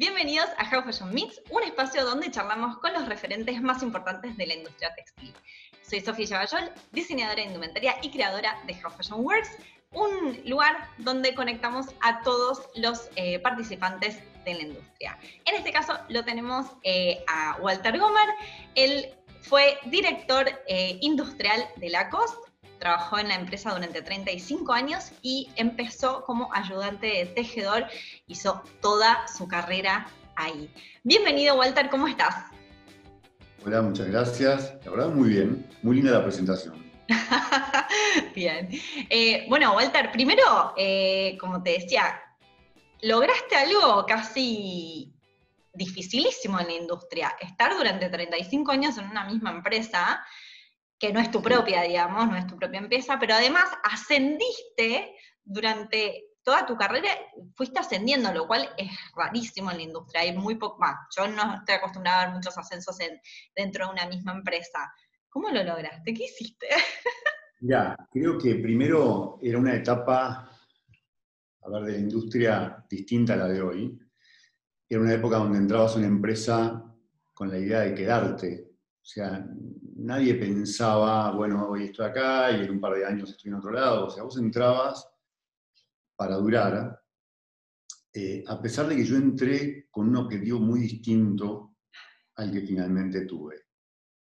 Bienvenidos a How Fashion Mix, un espacio donde charlamos con los referentes más importantes de la industria textil. Soy Sofía Chaballol, diseñadora de indumentaria y creadora de How Fashion Works, un lugar donde conectamos a todos los eh, participantes de la industria. En este caso lo tenemos eh, a Walter Gomer, él fue director eh, industrial de Lacoste, trabajó en la empresa durante 35 años y empezó como ayudante de tejedor, hizo toda su carrera ahí. Bienvenido Walter, ¿cómo estás? Hola, muchas gracias. La verdad, muy bien. Muy linda la presentación. bien. Eh, bueno, Walter, primero, eh, como te decía, lograste algo casi dificilísimo en la industria. Estar durante 35 años en una misma empresa que no es tu propia, digamos, no es tu propia empresa, pero además ascendiste durante toda tu carrera, fuiste ascendiendo, lo cual es rarísimo en la industria, hay muy poco más. Yo no estoy acostumbrada a ver muchos ascensos dentro de una misma empresa. ¿Cómo lo lograste? ¿Qué hiciste? Ya, creo que primero era una etapa, a ver, de la industria distinta a la de hoy. Era una época donde entrabas a una empresa con la idea de quedarte. O sea, nadie pensaba, bueno, hoy estoy acá y en un par de años estoy en otro lado. O sea, vos entrabas para durar, eh, a pesar de que yo entré con un objetivo muy distinto al que finalmente tuve.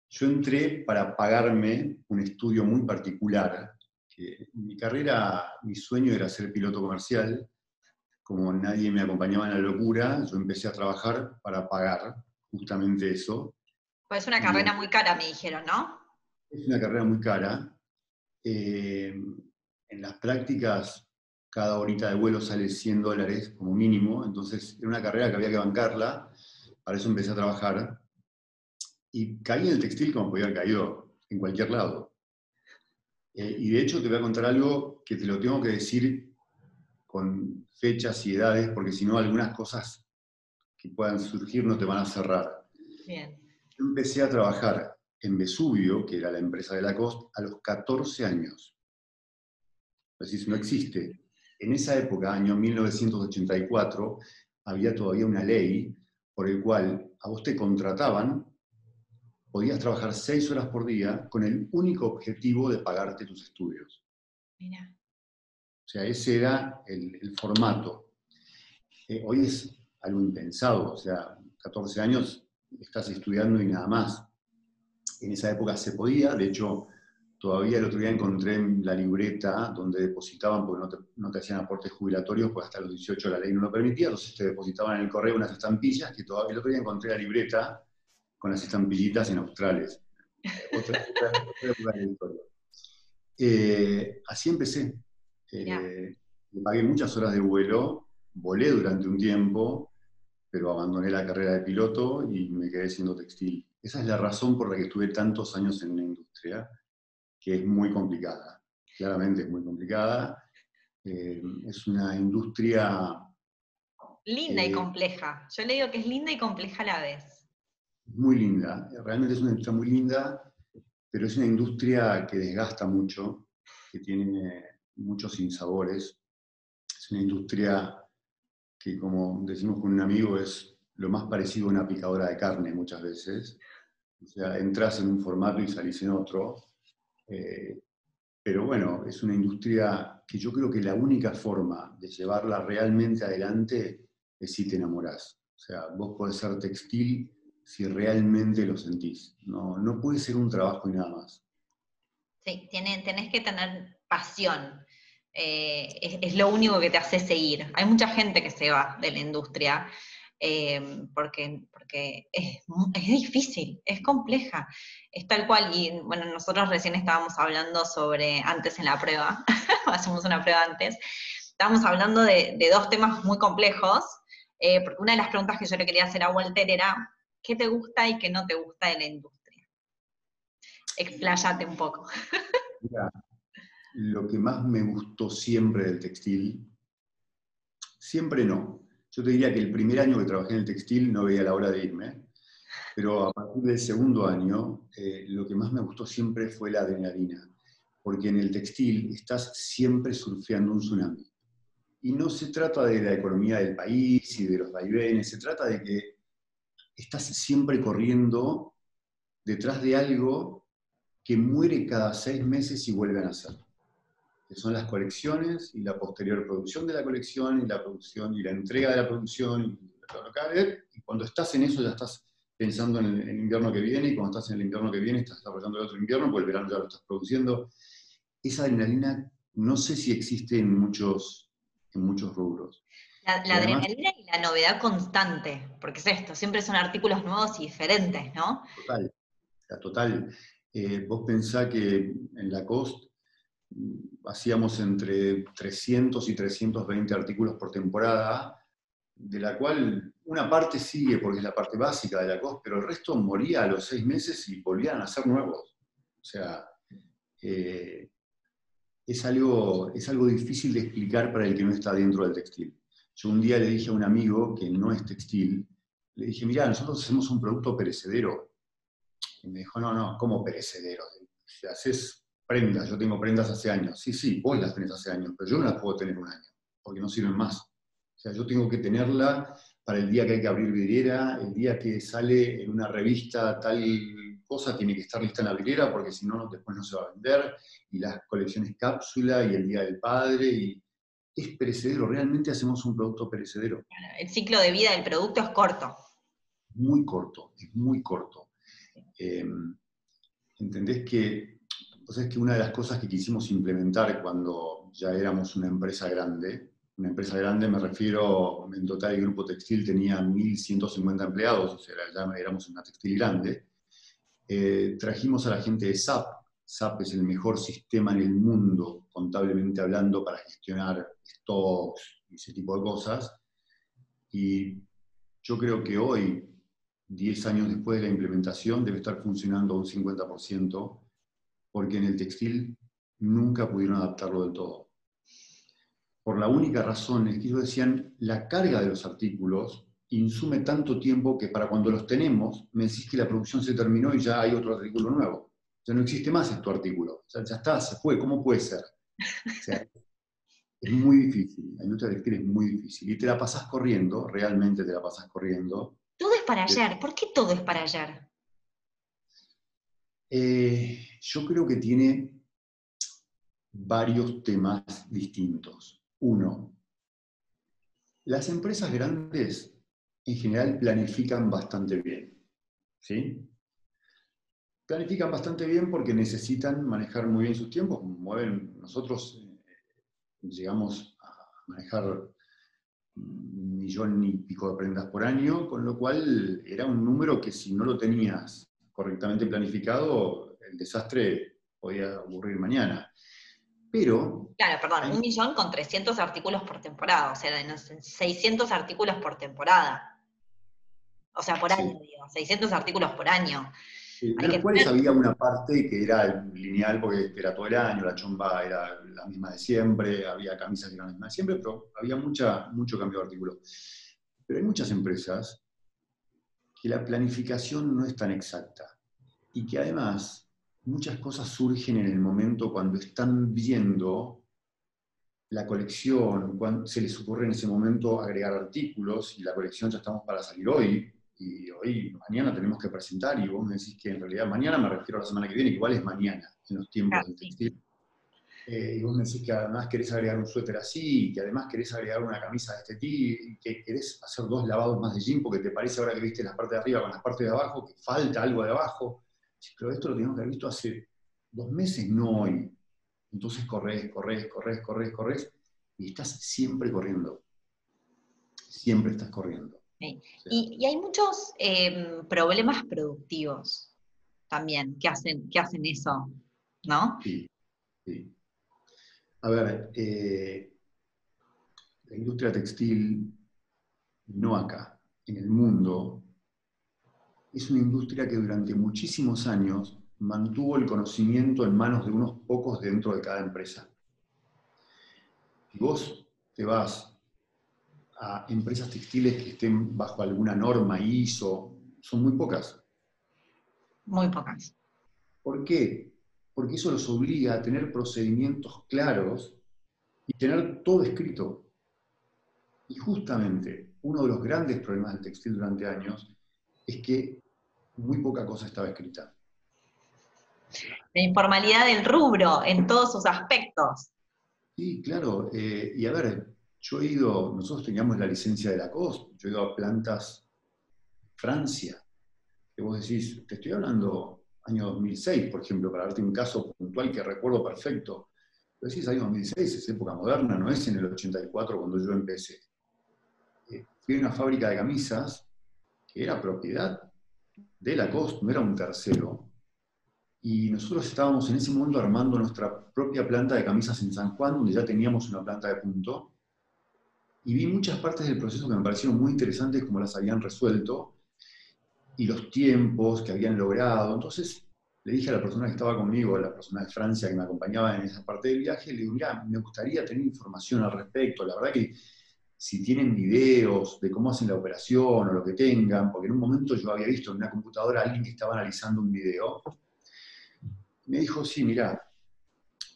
Yo entré para pagarme un estudio muy particular. Que mi carrera, mi sueño era ser piloto comercial. Como nadie me acompañaba en la locura, yo empecé a trabajar para pagar justamente eso. Pues es una carrera muy cara, me dijeron, ¿no? Es una carrera muy cara. Eh, en las prácticas, cada horita de vuelo sale 100 dólares como mínimo, entonces era una carrera que había que bancarla. Para eso empecé a trabajar. Y caí en el textil como podía haber caído en cualquier lado. Eh, y de hecho te voy a contar algo que te lo tengo que decir con fechas y edades, porque si no algunas cosas que puedan surgir no te van a cerrar. Bien. Yo empecé a trabajar en Vesubio, que era la empresa de Lacoste, a los 14 años. Es decir, no existe. En esa época, año 1984, había todavía una ley por el cual a vos te contrataban, podías trabajar seis horas por día con el único objetivo de pagarte tus estudios. Mira. O sea, ese era el, el formato. Eh, hoy es algo impensado, o sea, 14 años estás estudiando y nada más. En esa época se podía, de hecho, todavía el otro día encontré en la libreta donde depositaban, porque no te, no te hacían aportes jubilatorios, pues hasta los 18 la ley no lo permitía, entonces te depositaban en el correo unas estampillas, que todavía el otro día encontré la libreta con las estampillitas en australes. Otra, otra, otra. Eh, así empecé. Eh, pagué muchas horas de vuelo, volé durante un tiempo, pero abandoné la carrera de piloto y me quedé siendo textil. Esa es la razón por la que estuve tantos años en la industria, que es muy complicada. Claramente es muy complicada. Eh, es una industria... Linda y Eh, compleja. Yo le digo que es linda y compleja a la vez. muy linda. Realmente es una industria muy linda, pero es una industria que desgasta mucho, que tiene muchos sinsabores. Es una industria que, como decimos con un amigo, es lo más parecido a una picadora de carne muchas veces. O sea, entras en un formato y salís en otro. Eh, pero bueno, es una industria que yo creo que la única forma de llevarla realmente adelante es si te enamorás. O sea, vos podés ser textil si realmente lo sentís. No, no puede ser un trabajo y nada más. Sí, tiene, tenés que tener pasión. Eh, es, lo único que te hace seguir. Hay mucha gente que se va de la industria eh, porque, porque es, es difícil, es compleja, es tal cual. Y bueno, nosotros recién estábamos hablando sobre, antes en la prueba, hacemos una prueba antes, estábamos hablando de, de dos temas muy complejos, eh, porque una de las preguntas que yo le quería hacer a Walter era, ¿qué te gusta y qué no te gusta de la industria? Expláyate un poco. lo que más me gustó siempre del textil, siempre no. Yo te diría que el primer año que trabajé en el textil no veía la hora de irme, pero a partir del segundo año, eh, lo que más me gustó siempre fue la adrenalina, porque en el textil estás siempre surfeando un tsunami. y no se trata de la economía del país y de los vaivenes, se trata de que estás siempre corriendo detrás de algo que muere cada seis meses y vuelve a nacer. Que son las colecciones y la posterior producción de la colección y la producción y la entrega de la producción. Y cuando estás en eso ya estás pensando en el, invierno que viene y cuando estás en el invierno que viene estás desarrollando el otro invierno, porque el verano ya lo estás produciendo. Esa adrenalina no sé si existe en muchos, en muchos rubros. La, adrenalina y la novedad constante, porque es esto, siempre son artículos nuevos y diferentes, ¿no? Total, total. Eh, vos pensás que en la COST mm, hacíamos entre 300 y 320 artículos por temporada, de la cual una parte sigue porque es la parte básica de la COST, pero el resto moría a los seis meses y volvían a ser nuevos. O sea, eh, es, algo, es algo difícil de explicar para el que no está dentro del textil. Yo un día le dije a un amigo que no es textil, le dije, mira, nosotros hacemos un producto perecedero. Y me dijo, no, no, ¿cómo perecedero? Si haces prendas, yo tengo prendas hace años. Sí, sí, vos las tenés hace años, pero yo no las puedo tener un año, porque no sirven más. O sea, yo tengo que tenerla para el día que hay que abrir vidriera, el día que sale en una revista tal cosa tiene que estar lista en la vidriera, porque si no, después no se va a vender, y las colecciones cápsula, y el Día del Padre, y es perecedero, realmente hacemos un producto perecedero. El ciclo de vida del producto es corto. Muy corto, es muy corto. Eh, Entendés que, es que una de las cosas que quisimos implementar cuando ya éramos una empresa grande, una empresa grande me refiero, en total el grupo textil tenía 1.150 empleados, o sea, ya éramos una textil grande, eh, trajimos a la gente de SAP, SAP es el mejor sistema en el mundo, contablemente hablando, para gestionar stocks y ese tipo de cosas. Y yo creo que hoy, 10 años después de la implementación, debe estar funcionando un 50%, porque en el textil nunca pudieron adaptarlo del todo. Por la única razón es que ellos decían, la carga de los artículos insume tanto tiempo que para cuando los tenemos, me decís que la producción se terminó y ya hay otro artículo nuevo ya no existe más este artículo, ya, ya está, se fue, ¿cómo puede ser? es muy difícil, la industria textil es muy difícil, y te la pasas corriendo, realmente te la pasas corriendo. Todo es para ayer, ¿por qué todo es para ayer? Eh, yo creo que tiene varios temas distintos. Uno, las empresas grandes en general planifican bastante bien. ¿sí? planifican bastante bien porque necesitan manejar muy bien sus tiempos. Mueven, nosotros eh, llegamos a manejar un millón y pico de prendas por año, con lo cual era un número que si no lo tenías correctamente planificado, el desastre podía ocurrir mañana. Pero... Claro, perdón, un millón con 300 artículos por temporada, o sea, 600 artículos por temporada. O sea, por año, digo, 600 artículos por año de los cuales había una parte que era lineal porque era todo el año, la chomba era la misma de siempre, había camisas que eran las mismas de siempre, pero había mucha, mucho cambio de artículo. Pero hay muchas empresas que la planificación no es tan exacta y que además muchas cosas surgen en el momento cuando están viendo la colección, cuando se les ocurre en ese momento agregar artículos y la colección ya estamos para salir hoy, y hoy, mañana tenemos que presentar, y vos me decís que en realidad mañana me refiero a la semana que viene, igual es mañana, en los tiempos del textil. Eh, y vos me decís que además querés agregar un suéter así, que además querés agregar una camisa de este tipo, y que querés hacer dos lavados más de jean, porque te parece ahora que viste las partes de arriba con las partes de abajo, que falta algo de abajo. Pero esto lo tenemos que haber visto hace dos meses, no hoy. Entonces corres, corres, corres, corres, corres, y estás siempre corriendo. Siempre estás corriendo. Y, hay muchos em, problemas productivos también que hacen, que hacen eso, ¿no? Sí, sí. A ver, eh, la industria textil, no acá, en el mundo, es una industria que durante muchísimos años mantuvo el conocimiento en manos de unos pocos dentro de cada empresa. Si vos te vas a empresas textiles que estén bajo alguna norma ISO, son muy pocas. Muy pocas. ¿Por qué? Porque eso los obliga a tener procedimientos claros y tener todo escrito. Y justamente uno de los grandes problemas del textil durante años es que muy poca cosa estaba escrita. La informalidad del rubro en todos sus aspectos. Sí, claro. Eh, y a ver, yo he ido, nosotros teníamos la licencia de la COS, yo he ido a plantas Francia, que vos decís, te estoy hablando año 2006, por ejemplo, para darte un caso puntual que recuerdo perfecto. Pero decís año 2006, es época moderna, no es en el 84 cuando yo empecé. Eh, fui a una fábrica de camisas que era propiedad de la COS, no era un tercero, y nosotros estábamos en ese momento armando nuestra propia planta de camisas en San Juan, donde ya teníamos una planta de punto, y vi muchas partes del proceso que me parecieron muy interesantes, como las habían resuelto, y los tiempos que habían logrado. Entonces le dije a la persona que estaba conmigo, a la persona de Francia que me acompañaba en esa parte del viaje, le digo, mira, me gustaría tener información al respecto. La verdad que si tienen videos de cómo hacen la operación o lo que tengan, porque en un momento yo había visto en una computadora a alguien que estaba analizando un video, me dijo, sí, mira,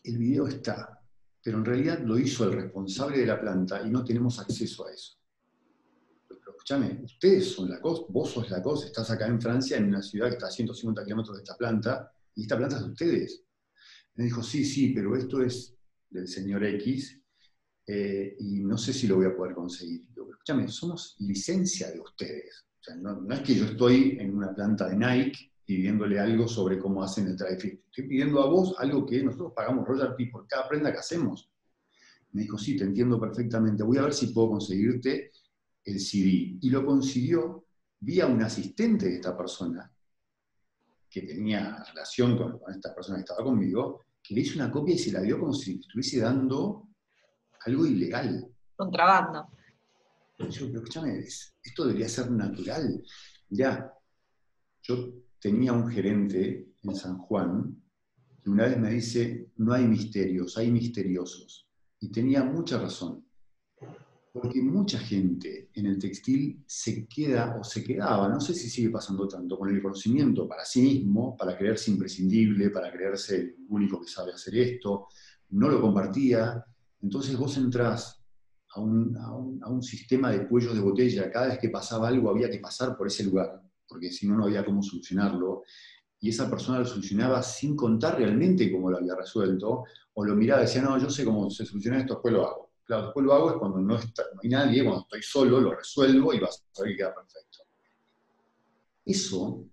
el video está, pero en realidad lo hizo el responsable de la planta y no tenemos acceso a eso. Escúchame, ustedes son la COS, vos sos la COS, estás acá en Francia, en una ciudad que está a 150 kilómetros de esta planta, y esta planta es de ustedes. Me dijo, sí, sí, pero esto es del señor X, eh, y no sé si lo voy a poder conseguir. Escúchame, somos licencia de ustedes. No, es que yo estoy en una planta de Nike pidiéndole algo sobre cómo hacen el dry. Estoy pidiendo a vos algo que nosotros pagamos royalty por cada prenda que hacemos. Me dijo, sí, te entiendo perfectamente, voy a ver si puedo conseguirte el CD. Y lo consiguió vía un asistente de esta persona, que tenía relación con, esta persona que estaba conmigo, que le hizo una copia y se la dio como si estuviese dando algo ilegal. Contrabando. Yo, pero escúchame, esto debería ser natural. Ya, yo tenía un gerente en San Juan que una vez me dice, no hay misterios, hay misteriosos. Y tenía mucha razón, porque mucha gente en el textil se queda o se quedaba, no sé si sigue pasando tanto, con el conocimiento para sí mismo, para creerse imprescindible, para creerse el único que sabe hacer esto, no lo compartía. Entonces vos entrás a un, a un sistema de cuellos de botella, cada vez que pasaba algo había que pasar por ese lugar porque si no, no había cómo solucionarlo. Y esa persona lo solucionaba sin contar realmente cómo lo había resuelto, o lo miraba y decía, no, yo sé cómo se soluciona esto, después lo hago. Claro, después lo hago es cuando no, está, no hay nadie, cuando estoy solo, lo resuelvo y vas a ver que queda perfecto. Eso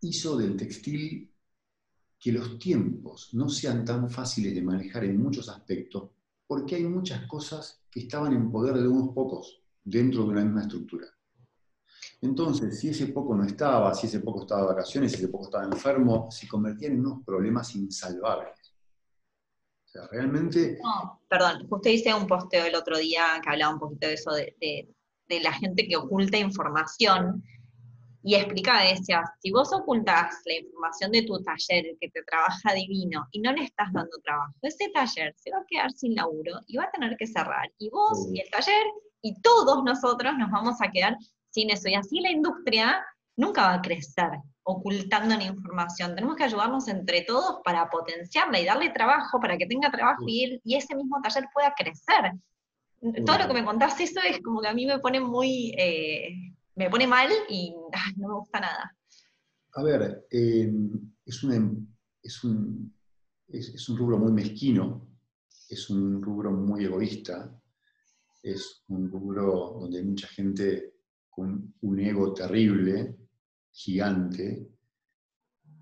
hizo del textil que los tiempos no sean tan fáciles de manejar en muchos aspectos, porque hay muchas cosas que estaban en poder de unos pocos dentro de una misma estructura. Entonces, si ese poco no estaba, si ese poco estaba de vacaciones, si ese poco estaba enfermo, se convertían en unos problemas insalvables. Sea, realmente... No, perdón, usted hice un posteo el otro día que hablaba un poquito de eso, de, la gente que oculta información, y explicaba, decía, si vos ocultás la información de tu taller que te trabaja divino y no le estás dando trabajo, ese taller se va a quedar sin laburo y va a tener que cerrar. Y vos y el taller y todos nosotros nos vamos a quedar sin eso. Y así la industria nunca va a crecer ocultando la información. Tenemos que ayudarnos entre todos para potenciarla y darle trabajo, para que tenga trabajo y, ese mismo taller pueda crecer. Todo lo que me contás, eso es como que a mí me pone muy, eh, me pone mal y no me gusta nada. A ver, em, es, es, un, es un rubro muy mezquino, es un rubro muy egoísta, es un rubro donde mucha gente con un ego terrible, gigante,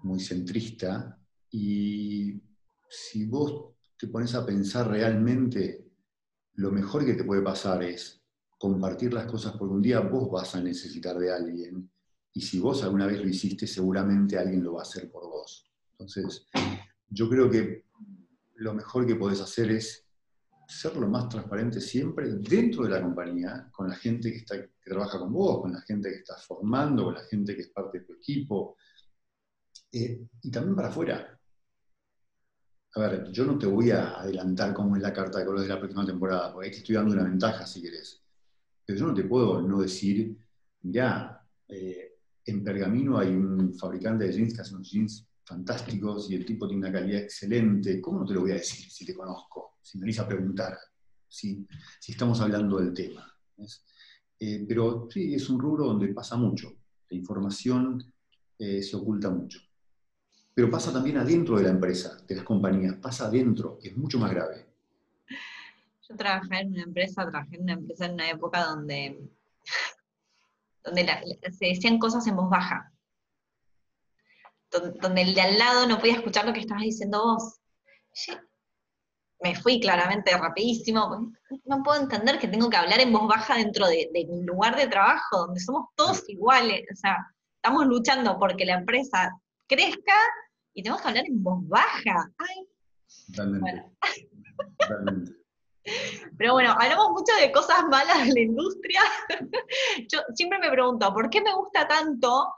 muy centrista, y si vos te pones a pensar realmente, lo mejor que te puede pasar es compartir las cosas porque un día vos vas a necesitar de alguien, y si vos alguna vez lo hiciste, seguramente alguien lo va a hacer por vos. Entonces, yo creo que lo mejor que podés hacer es ser lo más transparente siempre dentro de la compañía, con la gente que, está, que trabaja con vos, con la gente que estás formando, con la gente que es parte de tu equipo, eh, y también para afuera. A ver, yo no te voy a adelantar cómo es la carta de colores de la próxima temporada, porque ahí te estoy dando una ventaja si querés. Pero yo no te puedo no decir, ya, eh, en Pergamino hay un fabricante de jeans que hace unos jeans fantásticos y el tipo tiene una calidad excelente. ¿Cómo no te lo voy a decir si te conozco? si me venís a preguntar. si, estamos hablando del tema. Eh, pero sí, es un rubro donde pasa mucho. La información eh, se oculta mucho. Pero pasa también adentro de la empresa, de las compañías, pasa adentro, es mucho más grave. Yo trabajé en una empresa, trabajé en una empresa en una época donde, donde se decían cosas en voz baja. Donde el de al lado no podía escuchar lo que estabas diciendo vos. me fui claramente rapidísimo. No puedo entender que tengo que hablar en voz baja dentro de, de mi lugar de trabajo, donde somos todos iguales. O sea, estamos luchando porque la empresa crezca y tenemos que hablar en voz baja. Ay. Totalmente. Pero bueno, hablamos mucho de cosas malas de la industria. Yo siempre me pregunto, ¿por qué me gusta tanto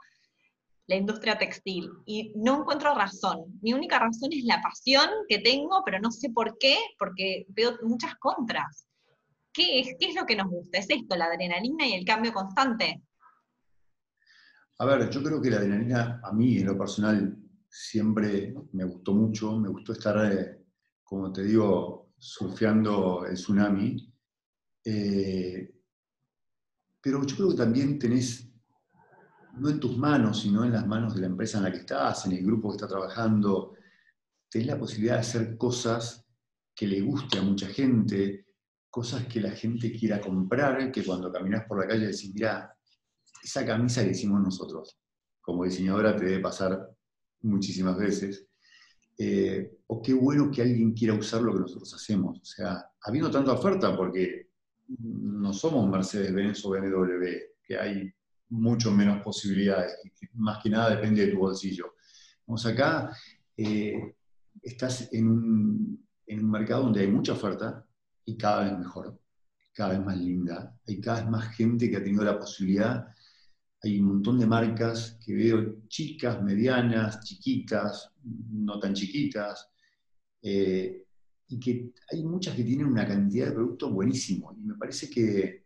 la industria textil? Y no encuentro razón. Mi única razón es la pasión que tengo, pero no sé por qué, porque veo muchas contras. ¿Qué es, qué es lo que nos gusta? ¿Es esto, la adrenalina y el cambio constante? A ver, yo creo que la adrenalina, a mí en lo personal, siempre me gustó mucho, me gustó estar, eh, como te digo, surfeando el tsunami. Eh, pero yo creo que también tenés, no en tus manos, sino en las manos de la empresa en la que estás, en el grupo que está trabajando, tenés la posibilidad de hacer cosas que le guste a mucha gente, cosas que la gente quiera comprar, que cuando caminas por la calle decís, mira, esa camisa que hicimos nosotros. Como diseñadora te debe pasar muchísimas veces. Eh, o qué bueno que alguien quiera usar lo que nosotros hacemos. O sea, habiendo tanta oferta, porque no somos Mercedes-Benz o BMW, que hay mucho menos posibilidades, más que nada depende de tu bolsillo. Vamos acá, eh, estás en un, en un mercado donde hay mucha oferta y cada vez mejor, cada vez más linda, hay cada vez más gente que ha tenido la posibilidad hay un montón de marcas que veo chicas, medianas, chiquitas, no tan chiquitas, eh, y que hay muchas que tienen una cantidad de productos buenísimos. Y me parece que,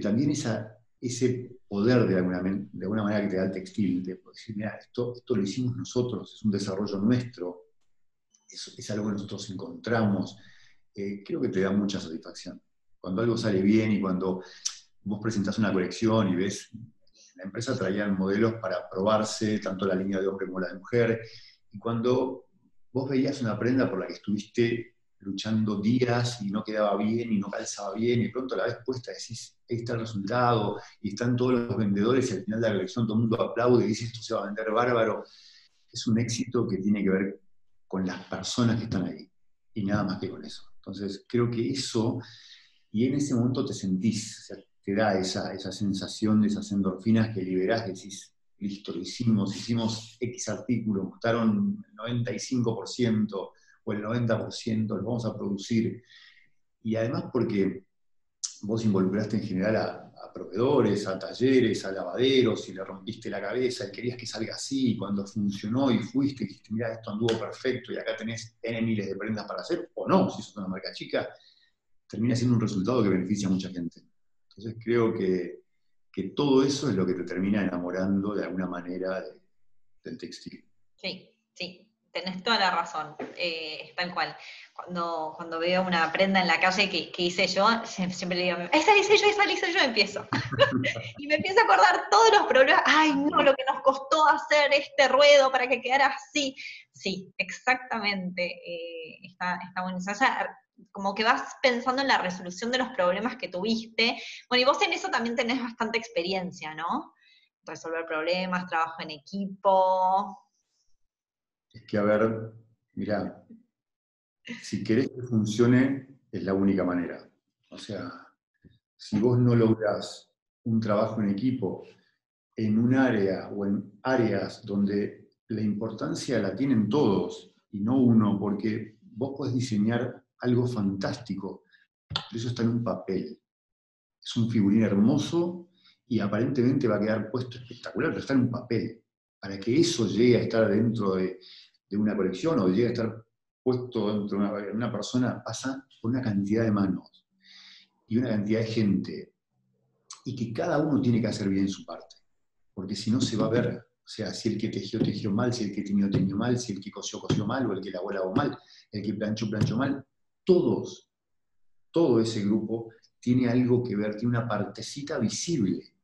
también esa, ese poder de alguna, de alguna manera que te da el textil, de decir, mira, esto, esto lo hicimos nosotros, es un desarrollo nuestro, es, algo que nosotros encontramos, eh, creo que te da mucha satisfacción. Cuando algo sale bien y cuando vos presentás una colección y ves la empresa traía modelos para probarse, tanto la línea de hombre como la de mujer, y cuando vos veías una prenda por la que estuviste luchando días y no quedaba bien y no calzaba bien, y pronto a la vez puesta decís, ahí está el resultado, y están todos los vendedores y al final de la colección todo el mundo aplaude y dice, esto se va a vender bárbaro, es un éxito que tiene que ver con las personas que están ahí, y nada más que con eso. Entonces, creo que eso, y en ese momento te sentís, te da esa, esa sensación de esas endorfinas que liberás, decís, listo, lo hicimos, hicimos X artículo, gustaron el 95% o el 90%, lo vamos a producir. Y además porque vos involucraste en general a, proveedores, a talleres, a lavaderos, y le rompiste la cabeza y querías que salga así, y cuando funcionó y fuiste y dijiste, mira, esto anduvo perfecto y acá tenés N miles de prendas para hacer, o no, si sos una marca chica, termina siendo un resultado que beneficia a mucha gente. Entonces creo que, todo eso es lo que te termina enamorando de alguna manera del textil. Sí, sí, tenés toda la razón, eh, tal cual. Cuando, cuando veo una prenda en la calle que, hice yo, siempre le digo, esa hice yo, esa hice yo, empiezo. y me empiezo a acordar todos los problemas, ay no, lo que nos costó hacer este ruedo para que quedara así. Sí, exactamente, eh, está, está bueno. O sea, como que vas pensando en la resolución de los problemas que tuviste. Bueno, y vos en eso también tenés bastante experiencia, ¿no? Resolver problemas, trabajo en equipo. Es que, a ver, mira, si querés que funcione, es la única manera. O sea, si vos no lográs un trabajo en equipo en un área o en áreas donde la importancia la tienen todos y no uno, porque vos podés diseñar algo fantástico, pero eso está en un papel. Es un figurín hermoso y aparentemente va a quedar puesto espectacular, pero está en un papel. Para que eso llegue a estar dentro de, una colección o llegue a estar puesto dentro de una, persona, pasa por una cantidad de manos y una cantidad de gente. Y que cada uno tiene que hacer bien su parte, porque si no se va a ver, o sea, si el que tejió, tejió mal, si el que teñió, teñió mal, si el que cosió, cosió mal, o el que lavó, lavó mal, el que planchó, planchó mal, todos todo ese grupo tiene algo que ver, tiene una partecita visible.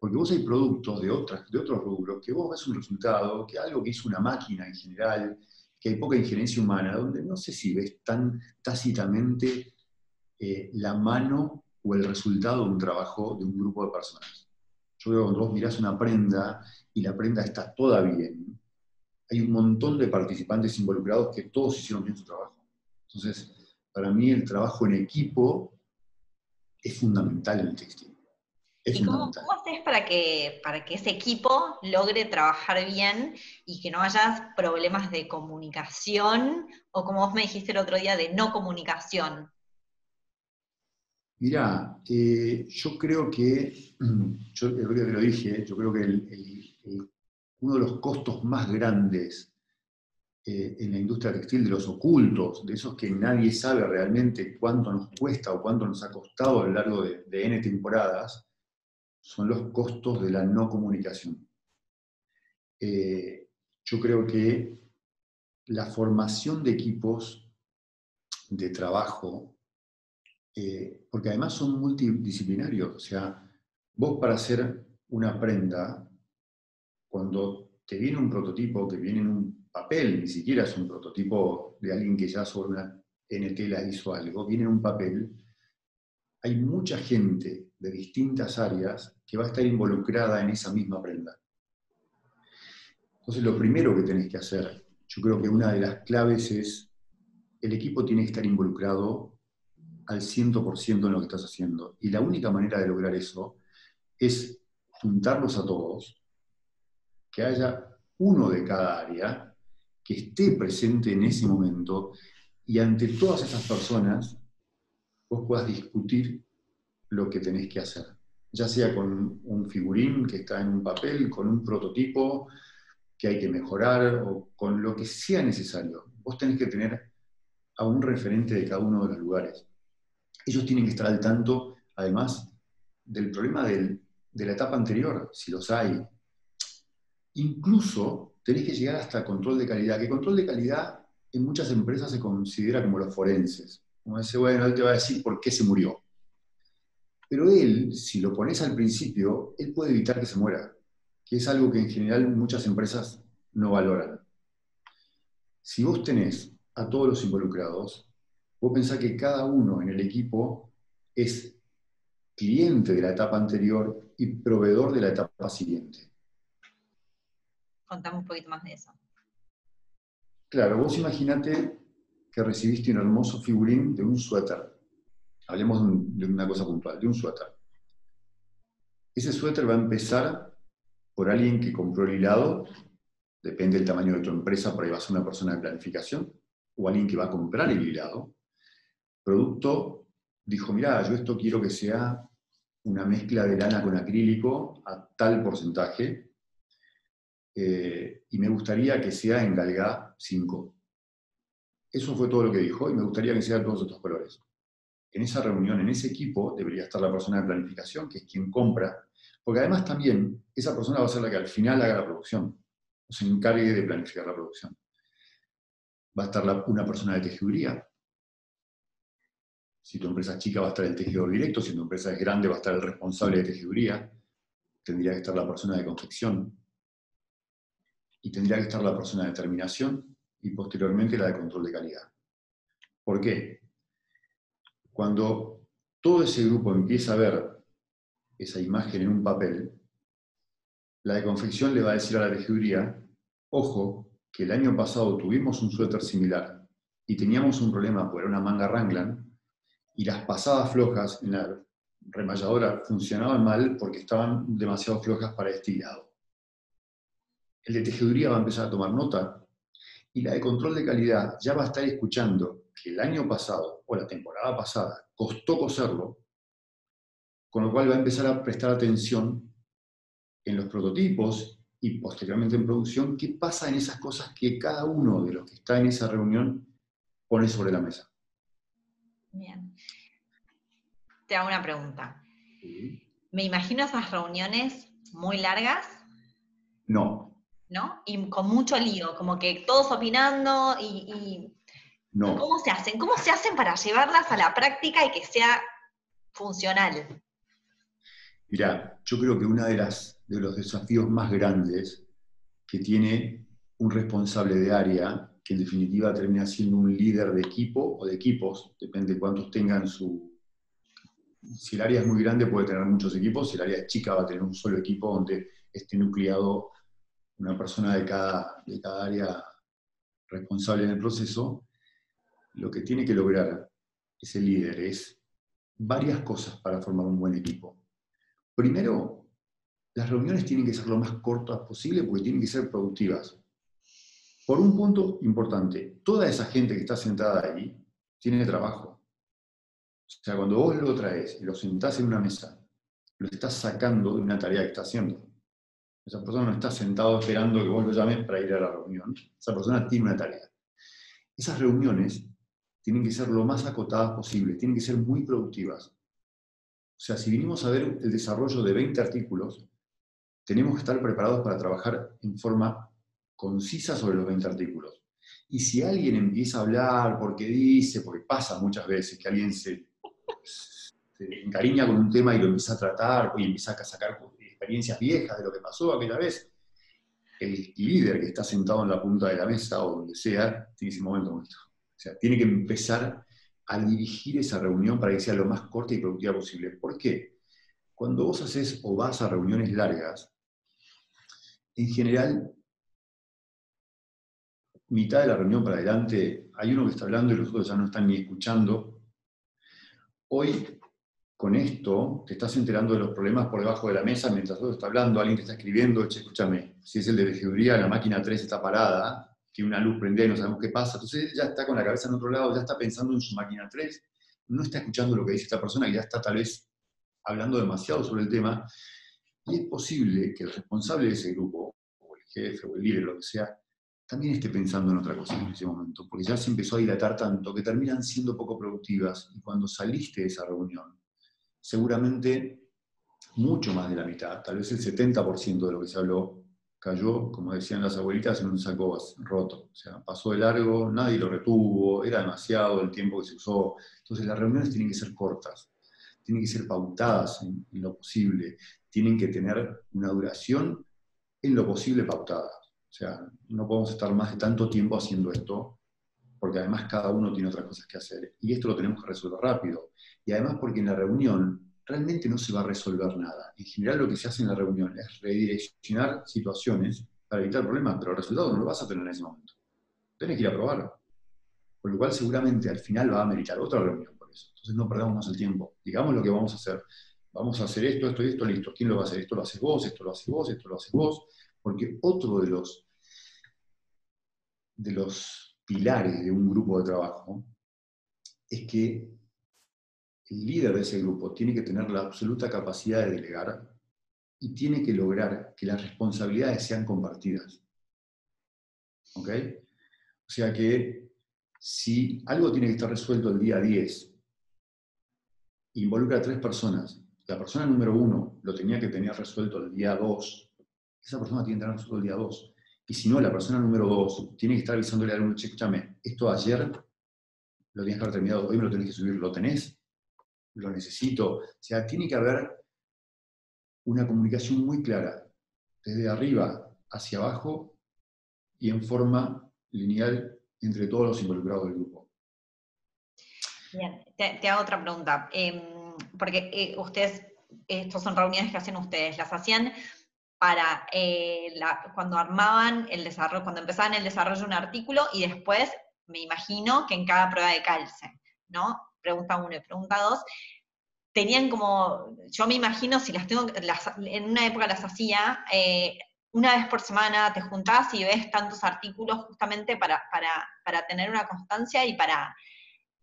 Porque vos hay productos de, otras, de otros rubros que vos ves un resultado, que algo que hizo una máquina en general, que hay poca injerencia humana, donde no sé si ves tan tácitamente eh, la mano o el resultado de un trabajo de un grupo de personas. Yo veo cuando vos mirás una prenda y la prenda está toda bien, hay un montón de participantes involucrados que todos hicieron bien su trabajo. Entonces, para mí el trabajo en equipo es fundamental en el textil. ¿Y cómo, haces para que, para que ese equipo logre trabajar bien y que no haya problemas de comunicación o como vos me dijiste el otro día, de no comunicación? Mirá, eh, yo creo que, yo el otro día te lo dije, yo creo que uno de los costos más grandes eh, en la industria textil, de los ocultos, de esos que nadie sabe realmente cuánto nos cuesta o cuánto nos ha costado a lo largo de, de N temporadas, son los costos de la no comunicación. Eh, yo creo que la formación de equipos de trabajo, eh, porque además son multidisciplinarios, o sea, vos para hacer una prenda, cuando te viene un prototipo que viene en un papel, ni siquiera es un prototipo de alguien que ya sobre una NT la hizo algo, viene en un papel, hay mucha gente de distintas áreas que va a estar involucrada en esa misma prenda. Entonces, lo primero que tenés que hacer, yo creo que una de las claves es, el equipo tiene que estar involucrado al 100% en lo que estás haciendo. Y la única manera de lograr eso es juntarlos a todos, que haya uno de cada área que esté presente en ese momento y ante todas esas personas vos puedas discutir lo que tenés que hacer, ya sea con un figurín que está en un papel, con un prototipo que hay que mejorar o con lo que sea necesario. Vos tenés que tener a un referente de cada uno de los lugares. Ellos tienen que estar al tanto, además, del problema de la etapa anterior, si los hay. Incluso tenés que llegar hasta control de calidad, que control de calidad en muchas empresas se considera como los forenses. Como dice, bueno, él te va a decir por qué se murió. Pero él, si lo pones al principio, él puede evitar que se muera, que es algo que en general muchas empresas no valoran. Si vos tenés a todos los involucrados, vos pensás que cada uno en el equipo es cliente de la etapa anterior y proveedor de la etapa siguiente. Contame un poquito más de eso. Claro, vos imaginate que recibiste un hermoso figurín de un suéter hablemos de una cosa puntual, de un suéter. Ese suéter va a empezar por alguien que compró el hilado, depende del tamaño de tu empresa, por ahí va a ser una persona de planificación, o alguien que va a comprar el hilado. Producto dijo, mira, yo esto quiero que sea una mezcla de lana con acrílico a tal porcentaje, eh, y me gustaría que sea en Galgá 5. Eso fue todo lo que dijo, y me gustaría que sea de todos estos colores en esa reunión, en ese equipo, debería estar la persona de planificación, que es quien compra, porque además también esa persona va a ser la que al final haga la producción, o se encargue de planificar la producción. Va a estar una persona de tejeduría. Si tu empresa es chica va a estar el tejedor directo, si tu empresa es grande va a estar el responsable de tejeduría, tendría que estar la persona de confección, y tendría que estar la persona de terminación y posteriormente la de control de calidad. ¿Por qué? Cuando todo ese grupo empieza a ver esa imagen en un papel, la de confección le va a decir a la tejeduría, ojo, que el año pasado tuvimos un suéter similar y teníamos un problema por una manga Ranglan y las pasadas flojas en la remalladora funcionaban mal porque estaban demasiado flojas para este. El de tejeduría va a empezar a tomar nota y la de control de calidad ya va a estar escuchando que el año pasado o la temporada pasada costó coserlo, con lo cual va a empezar a prestar atención en los prototipos y posteriormente en producción, qué pasa en esas cosas que cada uno de los que está en esa reunión pone sobre la mesa. Bien. Te hago una pregunta. Me imagino esas reuniones muy largas. No. ¿No? Y con mucho lío, como que todos opinando y No. ¿Cómo se hacen? ¿Cómo se hacen para llevarlas a la práctica y que sea funcional? Mirá, yo creo que uno de, de los desafíos más grandes que tiene un responsable de área, que en definitiva termina siendo un líder de equipo o de equipos, depende de cuántos tengan su... Si el área es muy grande puede tener muchos equipos, si el área es chica va a tener un solo equipo donde esté nucleado una persona de cada, de cada área responsable en el proceso, lo que tiene que lograr ese líder es varias cosas para formar un buen equipo. Primero, las reuniones tienen que ser lo más cortas posible porque tienen que ser productivas. Por un punto importante, toda esa gente que está sentada ahí tiene trabajo. O sea, cuando vos lo traes y lo sentás en una mesa, lo estás sacando de una tarea que está haciendo. Esa persona no está sentado esperando que vos lo llames para ir a la reunión. Esa persona tiene una tarea. Esas reuniones tienen que ser lo más acotadas posible, tienen que ser muy productivas. O sea, si vinimos a ver el desarrollo de 20 artículos, tenemos que estar preparados para trabajar en forma concisa sobre los 20 artículos. Y si alguien empieza a hablar porque dice, porque pasa muchas veces que alguien se, se encariña con un tema y lo empieza a tratar y empieza a sacar experiencias viejas de lo que pasó aquella vez, el líder que está sentado en la punta de la mesa o donde sea, tiene ese momento. Sea, tiene que empezar a dirigir esa reunión para que sea lo más corta y productiva posible. ¿Por qué? Cuando vos haces o vas a reuniones largas, en general mitad de la reunión para adelante, hay uno que está hablando y los otros ya no están ni escuchando. Hoy, con esto, te estás enterando de los problemas por debajo de la mesa mientras otro está hablando, alguien te está escribiendo, escúchame, si es el de veeduría, la máquina 3 está parada, tiene una luz prendida y no sabemos qué pasa, entonces ya está con la cabeza en otro lado, ya está pensando en su máquina 3, no está escuchando lo que dice esta persona que ya está tal vez hablando demasiado sobre el tema, y es posible que el responsable de ese grupo, o el jefe, o el líder, lo que sea, también esté pensando en otra cosa en ese momento, porque ya se empezó a dilatar tanto que terminan siendo poco productivas. Y cuando saliste de esa reunión, seguramente mucho más de la mitad, tal vez el 70% de lo que se habló cayó, como decían las abuelitas, en un saco roto. O sea, pasó de largo, nadie lo retuvo, era demasiado el tiempo que se usó. Entonces las reuniones tienen que ser cortas, tienen que ser pautadas en lo posible, tienen que tener una duración en lo posible pautada. O sea, no podemos estar más de tanto tiempo haciendo esto, porque además cada uno tiene otras cosas que hacer. Y esto lo tenemos que resolver rápido. Y además porque en la reunión realmente no se va a resolver nada. En general lo que se hace en la reunión es redireccionar situaciones para evitar problemas, pero el resultado no lo vas a tener en ese momento. Tienes que ir a probarlo. Por lo cual seguramente al final va a meritar otra reunión por eso. Entonces no perdamos más el tiempo. Digamos lo que vamos a hacer. Vamos a hacer esto, esto y esto, listo. ¿Quién lo va a hacer? Esto lo haces vos, esto lo haces vos, esto lo haces vos porque otro de los, de los pilares de un grupo de trabajo es que el líder de ese grupo tiene que tener la absoluta capacidad de delegar y tiene que lograr que las responsabilidades sean compartidas. ¿Ok? O sea que si algo tiene que estar resuelto el día 10, involucra a tres personas, la persona número uno lo tenía que tener resuelto el día 2, esa persona tiene que tener resuelto el día 2. Y si no, la persona número 2 tiene que estar avisándole a algún, escúchame, esto ayer lo tienes que haber terminado, hoy me lo tenés que subir, ¿lo tenés? Lo necesito. O sea, tiene que haber una comunicación muy clara, desde arriba hacia abajo y en forma lineal entre todos los involucrados del grupo. Bien, te, hago otra pregunta. Em, porque eh, ustedes, estas son reuniones que hacen ustedes, ¿las hacían para eh, cuando armaban el desarrollo, cuando empezaban el desarrollo de un artículo y después me imagino que en cada prueba de calce, ¿no? Pregunta uno y pregunta dos, tenían como, yo me imagino si las tengo, en una época las hacía, eh, una vez por semana te juntás y ves tantos artículos justamente para, para, tener una constancia y para,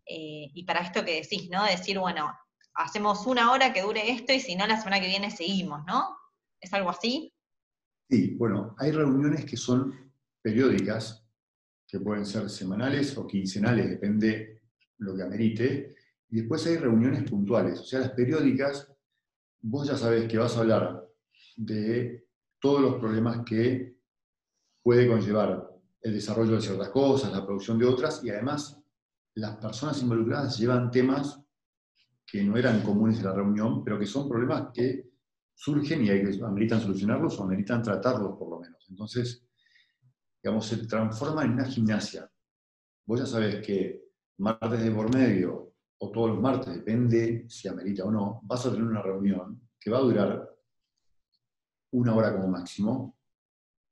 eh, y para esto que decís, ¿no? Decir, bueno, hacemos una hora que dure esto y si no, la semana que viene seguimos, ¿no? ¿Es algo así? Sí, bueno, hay reuniones que son periódicas, que pueden ser semanales o quincenales, depende lo que amerite, y después hay reuniones puntuales, o sea, las periódicas, vos ya sabés que vas a hablar de todos los problemas que puede conllevar el desarrollo de ciertas cosas, la producción de otras, y además las personas involucradas llevan temas que no eran comunes en la reunión, pero que son problemas que surgen y hay que, ameritan solucionarlos o ameritan tratarlos por lo menos. Entonces, digamos, se transforma en una gimnasia. Vos ya sabés que martes de por medio o todos los martes, depende si amerita o no, vas a tener una reunión que va a durar una hora como máximo,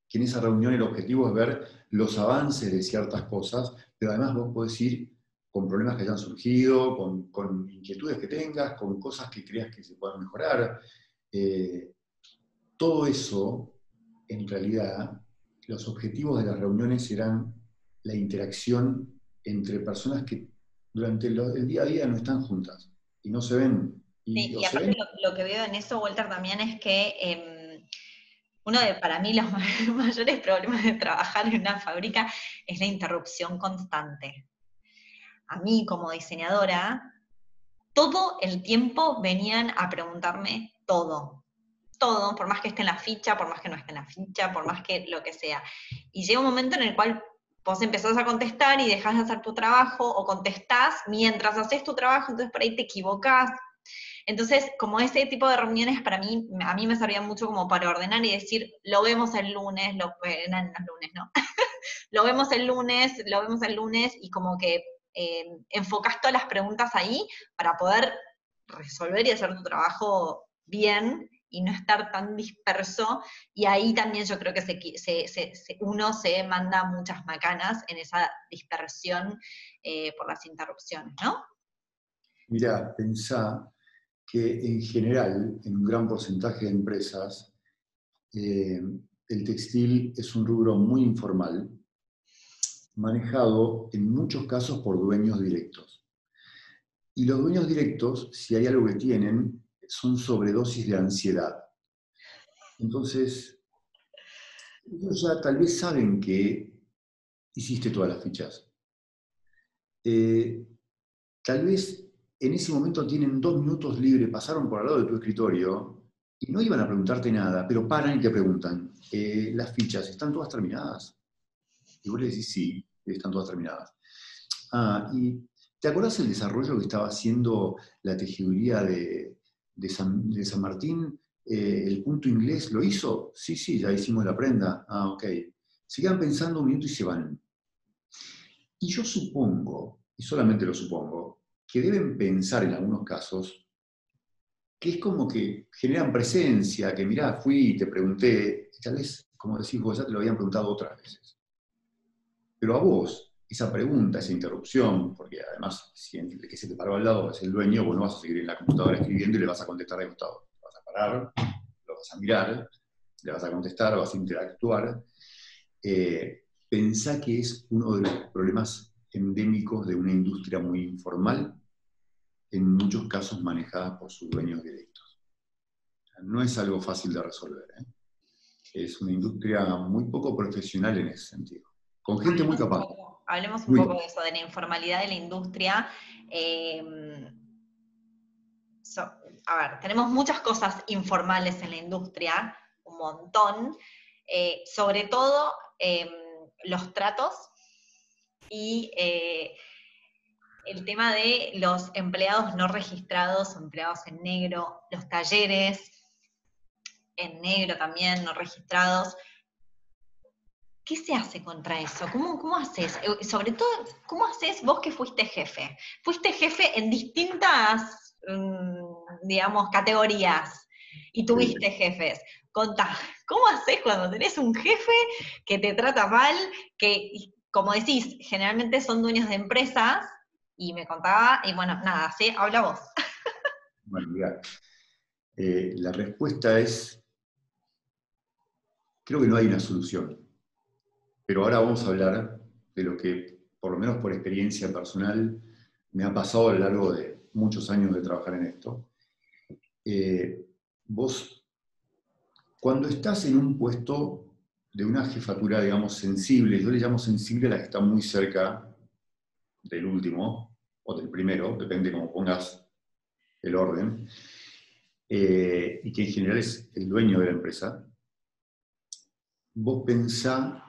que en esa reunión el objetivo es ver los avances de ciertas cosas, pero además vos podés ir con problemas que hayan surgido, con, inquietudes que tengas, con cosas que creas que se puedan mejorar. Eh, todo eso, en realidad, los objetivos de las reuniones eran la interacción entre personas que durante el día a día no están juntas y no se ven. Y, aparte Lo, que veo en eso, Walter, también es que em, uno de, para mí, los mayores problemas de trabajar en una fábrica es la interrupción constante a mí como diseñadora, todo el tiempo venían a preguntarme todo. Todo, por más que esté en la ficha, por más que no esté en la ficha, por más que lo que sea. Y llega un momento en el cual vos empezás a contestar y dejas de hacer tu trabajo, o contestás mientras haces tu trabajo, entonces por ahí te equivocás. Entonces, como ese tipo de reuniones para mí, a mí me servían mucho como para ordenar y decir, lo vemos el lunes, lo, eh, no, lunes, no. lo vemos el lunes, lo vemos el lunes, y como que eh, enfocas todas las preguntas ahí para poder resolver y hacer tu trabajo bien y no estar tan disperso. Y ahí también yo creo que uno se manda muchas macanas en esa dispersión eh, por las interrupciones, ¿no? Mira, pensá que en general, en un gran porcentaje de empresas, eh, el textil es un rubro muy informal, manejado en muchos casos por dueños directos. Y los dueños directos, si hay algo que tienen, son sobredosis de ansiedad. Entonces, ellos ya tal vez saben que hiciste todas las fichas. Eh, tal vez en ese momento tienen dos minutos libres, pasaron por al lado de tu escritorio y no iban a preguntarte nada, pero paran y te preguntan, eh, ¿las fichas están todas terminadas? Y vos le decís, sí, están todas terminadas. Ah, y ¿te acuerdas el desarrollo que estaba haciendo la tejiduría de, San, Martín? Eh, ¿El punto inglés lo hizo? Sí, sí, ya hicimos la prenda. Ah, ok. Se quedan pensando un minuto y se van. Y yo supongo, y solamente lo supongo, que deben pensar en algunos casos que es como que generan presencia, que mirá, fui y te pregunté, tal vez, como decís vos, ya te lo habían preguntado otras veces. Pero a vos, esa pregunta, esa interrupción, porque además, si el que se te paró al lado es el dueño, vos no vas a seguir en la computadora escribiendo y le vas a contestar de costado. Vas a parar, lo vas a mirar, le vas a contestar, vas a interactuar. Eh, pensá que es uno de los problemas endémicos de una industria muy informal, en muchos casos manejada por sus dueños directos. No es algo fácil de resolver. ¿eh? Es una industria muy poco profesional en ese sentido con gente muy capaz. Hablemos un poco de eso, de la informalidad de la industria. Em, a ver, tenemos muchas cosas informales en la industria, un montón, eh, sobre todo em, los tratos y eh, el tema de los empleados no registrados, empleados en negro, los talleres en negro también, no registrados. ¿Qué se hace contra eso? ¿Cómo, cómo haces? Eh, sobre todo, ¿cómo haces vos que fuiste jefe? Fuiste jefe en distintas, mm, digamos, categorías y tuviste jefes. Contá, ¿cómo haces cuando tenés un jefe que te trata mal, que, como decís, generalmente son dueños de empresas? Y me contaba, y bueno, nada, sí, habla vos. Bueno, mira, eh, la respuesta es, creo que no hay una solución pero ahora vamos a hablar de lo que, por lo menos por experiencia personal, me ha pasado a lo largo de muchos años de trabajar en esto. Eh, vos, cuando estás en un puesto de una jefatura, digamos, sensible, yo le llamo sensible a la que está muy cerca del último o del primero, depende cómo pongas el orden, eh, y que en general es el dueño de la empresa, vos pensás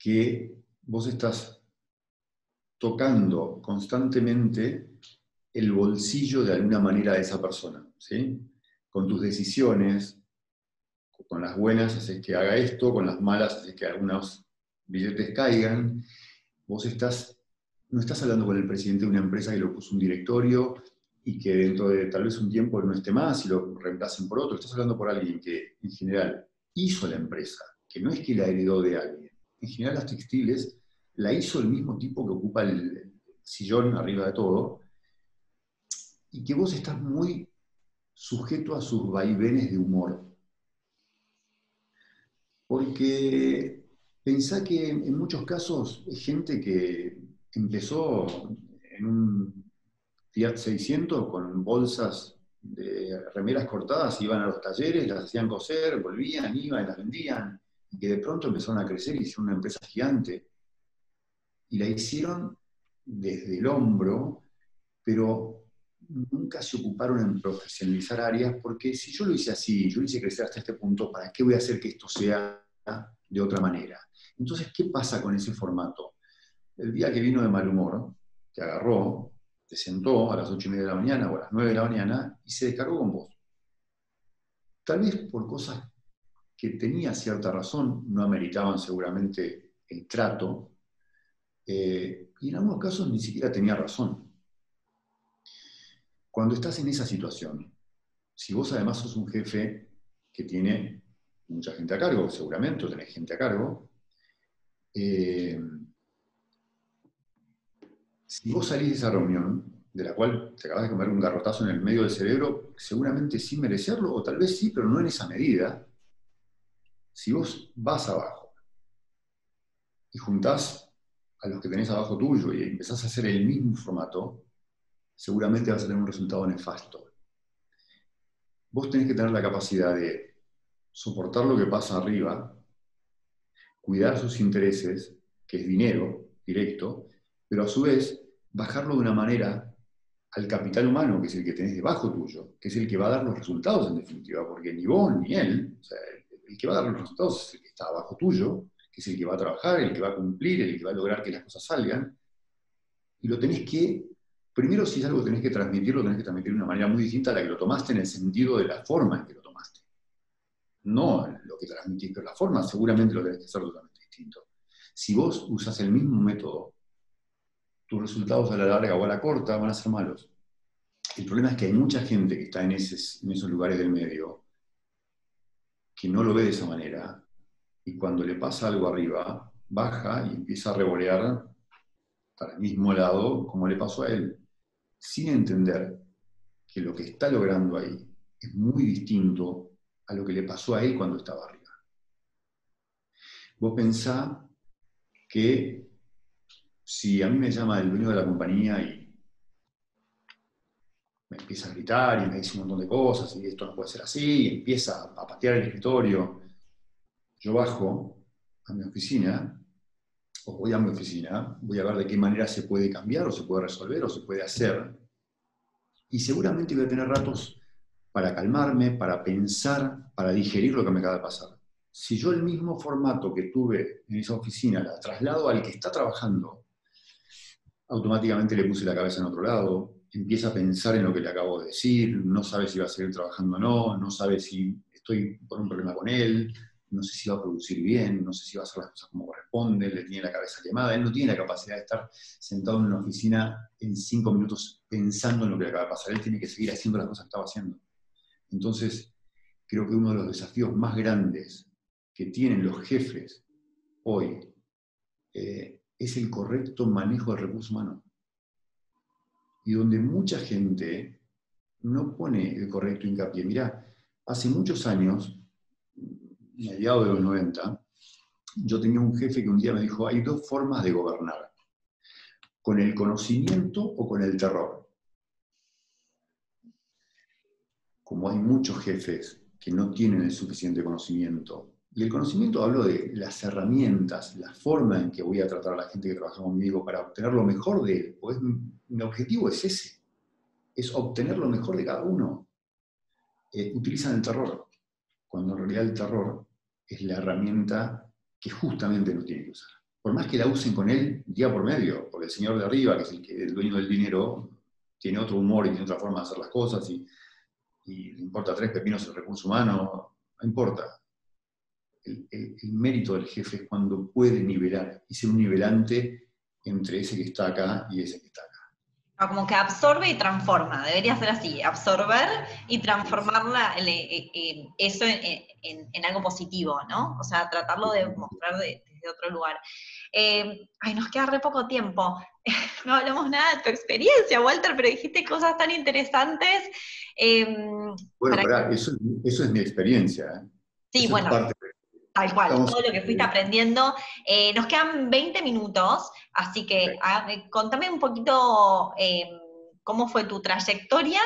que vos estás tocando constantemente el bolsillo de alguna manera de esa persona, ¿sí? Con tus decisiones, con las buenas haces que haga esto, con las malas haces que algunos billetes caigan. Vos estás, no estás hablando con el presidente de una empresa que lo puso un directorio y que dentro de tal vez un tiempo no esté más y lo reemplacen por otro. Estás hablando por alguien que en general hizo la empresa, que no es que la heredó de alguien. En general las textiles la hizo el mismo tipo que ocupa el sillón arriba de todo y que vos estás muy sujeto a sus vaivenes de humor. Porque pensá que en muchos casos hay gente que empezó en un Fiat 600 con bolsas de remeras cortadas, iban a los talleres, las hacían coser, volvían, iban, las vendían, y que de pronto empezaron a crecer y hicieron una empresa gigante. Y la hicieron desde el hombro, pero nunca se ocuparon en profesionalizar áreas, porque si yo lo hice así, yo lo hice crecer hasta este punto, ¿para qué voy a hacer que esto sea de otra manera? Entonces, ¿qué pasa con ese formato? El día que vino de mal humor, te agarró, te sentó a las ocho y media de la mañana o a las nueve de la mañana y se descargó con vos. Tal vez por cosas que tenía cierta razón, no ameritaban seguramente el trato, eh, y en algunos casos ni siquiera tenía razón. Cuando estás en esa situación, si vos además sos un jefe que tiene mucha gente a cargo, seguramente, tenés gente a cargo, eh, si vos salís de esa reunión, de la cual te acabas de comer un garrotazo en el medio del cerebro, seguramente sin merecerlo, o tal vez sí, pero no en esa medida, si vos vas abajo y juntás a los que tenés abajo tuyo y empezás a hacer el mismo formato, seguramente vas a tener un resultado nefasto. Vos tenés que tener la capacidad de soportar lo que pasa arriba, cuidar sus intereses, que es dinero directo, pero a su vez bajarlo de una manera al capital humano, que es el que tenés debajo tuyo, que es el que va a dar los resultados en definitiva, porque ni vos ni él, el que va a dar los resultados es el que está abajo tuyo, que es el que va a trabajar, el que va a cumplir, el que va a lograr que las cosas salgan, y lo tenés que Primero, si es algo que tenés que transmitir, lo tenés que transmitir de una manera muy distinta a la que lo tomaste en el sentido de la forma en que lo tomaste. No lo que transmitís, pero la forma seguramente lo tenés que hacer totalmente distinto. Si vos usas el mismo método, tus resultados a la larga o a la corta van a ser malos. El problema es que hay mucha gente que está en, en esos lugares del medio que no lo ve de esa manera y cuando le pasa algo arriba, baja y empieza a revolear para el mismo lado como le pasó a él sin entender que lo que está logrando ahí es muy distinto a lo que le pasó a él cuando estaba arriba. Vos pensá que si a mí me llama el dueño de la compañía y me empieza a gritar y me dice un montón de cosas y esto no puede ser así, y empieza a patear el escritorio, yo bajo a mi oficina o voy a mi oficina, voy a ver de qué manera se puede cambiar o se puede resolver o se puede hacer. Y seguramente voy a tener ratos para calmarme, para pensar, para digerir lo que me acaba de pasar. Si yo el mismo formato que tuve en esa oficina la traslado al que está trabajando, automáticamente le puse la cabeza en otro lado, empieza a pensar en lo que le acabo de decir, no sabe si va a seguir trabajando o no, no sabe si estoy por un problema con él, no sé si va a producir bien, no sé si va a hacer las cosas como corresponde, le tiene la cabeza quemada, él no tiene la capacidad de estar sentado en una oficina en cinco minutos pensando en lo que le acaba de pasar, él tiene que seguir haciendo las cosas que estaba haciendo. Entonces, creo que uno de los desafíos más grandes que tienen los jefes hoy eh, es el correcto manejo del recurso humano. Y donde mucha gente no pone el correcto hincapié. Mirá, hace muchos años mediados de los 90, yo tenía un jefe que un día me dijo, hay dos formas de gobernar, con el conocimiento o con el terror. Como hay muchos jefes que no tienen el suficiente conocimiento, y el conocimiento hablo de las herramientas, la forma en que voy a tratar a la gente que trabaja conmigo para obtener lo mejor de él, pues mi objetivo es ese, es obtener lo mejor de cada uno. Eh, utilizan el terror, cuando en realidad el terror es la herramienta que justamente no tiene que usar. por más que la usen con él día por medio, porque el señor de arriba, que es el dueño del dinero, tiene otro humor y tiene otra forma de hacer las cosas y, y le importa tres pepinos el recurso humano, no importa. El, el, mérito del jefe es cuando puede nivelar y ser un nivelante entre ese que está acá y ese que está acá. Como que absorbe y transforma, debería ser así, absorber y transformarla, eh, eh, eso en, algo positivo, ¿no? O sea, tratarlo de mostrar desde otro lugar. Eh, ay, nos queda re poco tiempo. no hablamos nada de tu experiencia, Walter, pero dijiste cosas tan interesantes. Em, bueno, eso, es mi experiencia. Sí, bueno. Tal cual, todo lo que fuiste aprendiendo. Eh, nos quedan 20 minutos, así que contame un poquito eh, cómo fue tu trayectoria,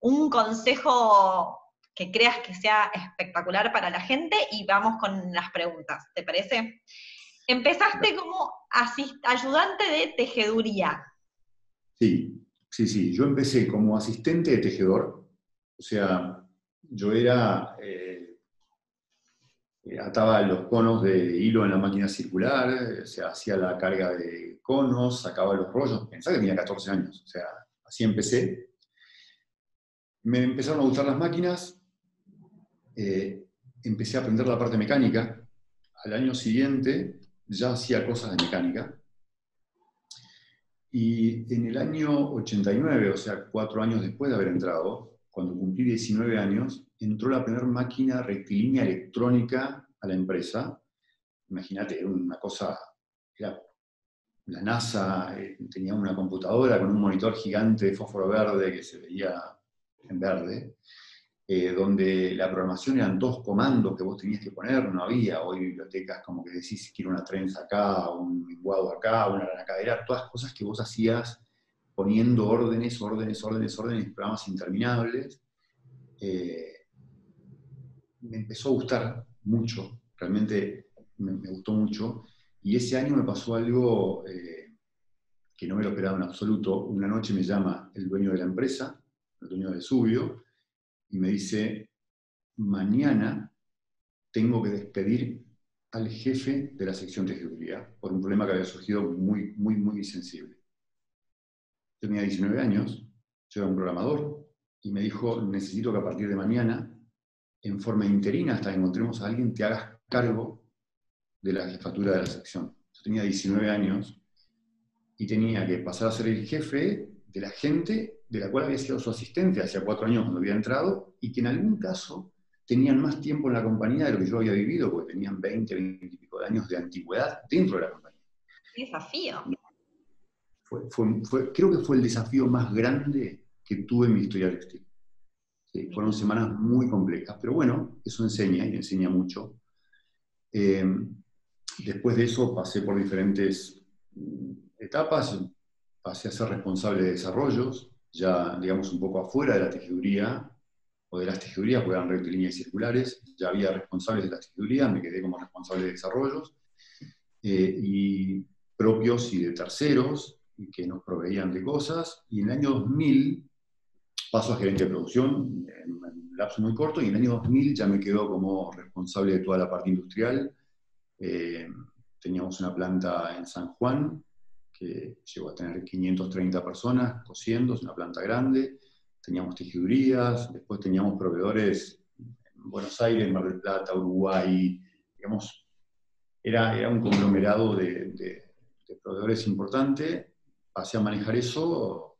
un consejo que creas que sea espectacular para la gente y vamos con las preguntas, ¿te parece? Empezaste como ayudante de tejeduría. Sí, sí, sí. Yo empecé como asistente de tejedor, o sea, yo era... Eh, eh, ataba los conos de hilo en la máquina circular, se hacía la carga de conos, sacaba los rollos. Pensaba que tenía 14 años, o sea, así empecé. Me empezaron a gustar las máquinas, eh, empecé a aprender la parte mecánica. Al año siguiente ya hacía cosas de mecánica. Y en el año 89, o sea, cuatro años después de haber entrado, cuando cumplí 19 años, entró la primera máquina rectilínea electrónica a la empresa. Imagínate, era una cosa, era, la NASA eh, tenía una computadora con un monitor gigante de fósforo verde que se veía en verde, eh, donde la programación eran dos comandos que vos tenías que poner, no había hoy bibliotecas como que decís quiero una trenza acá, un linguado acá, una cadera, todas cosas que vos hacías poniendo órdenes, órdenes, órdenes, órdenes, programas interminables. Eh, me empezó a gustar mucho, realmente me, gustó mucho. Y ese año me pasó algo eh, que no me lo esperaba en absoluto. Una noche me llama el dueño de la empresa, el dueño de Subio, y me dice, mañana tengo que despedir al jefe de la sección de seguridad por un problema que había surgido muy, muy, muy sensible. Tenía 19 años, yo era un programador, y me dijo, necesito que a partir de mañana en forma interina hasta que encontremos a alguien, te hagas cargo de la jefatura de la sección. Yo tenía 19 años y tenía que pasar a ser el jefe de la gente de la cual había sido su asistente hace cuatro años cuando había entrado y que en algún caso tenían más tiempo en la compañía de lo que yo había vivido, porque tenían 20, 20 y pico de años de antigüedad dentro de la compañía. ¡Qué desafío! creo que fue el desafío más grande que tuve en mi historia textil fueron semanas muy complejas, pero bueno, eso enseña y enseña mucho. Eh, después de eso pasé por diferentes mm, etapas, pasé a ser responsable de desarrollos, ya digamos un poco afuera de la tejeduría, o de las tejedurías, porque eran rectilíneas circulares, ya había responsables de la tejeduría, me quedé como responsable de desarrollos, eh, y propios y de terceros, que nos proveían de cosas, y en el año 2000 paso a gerente de producción en un lapso muy corto y en el año 2000 ya me quedo como responsable de toda la parte industrial. Eh, teníamos una planta en San Juan que llegó a tener 530 personas cosiendo, es una planta grande. Teníamos tejidurías, después teníamos proveedores en Buenos Aires, Mar del Plata, Uruguay, digamos, era, era un conglomerado de, de, de proveedores importante. Pasé a manejar eso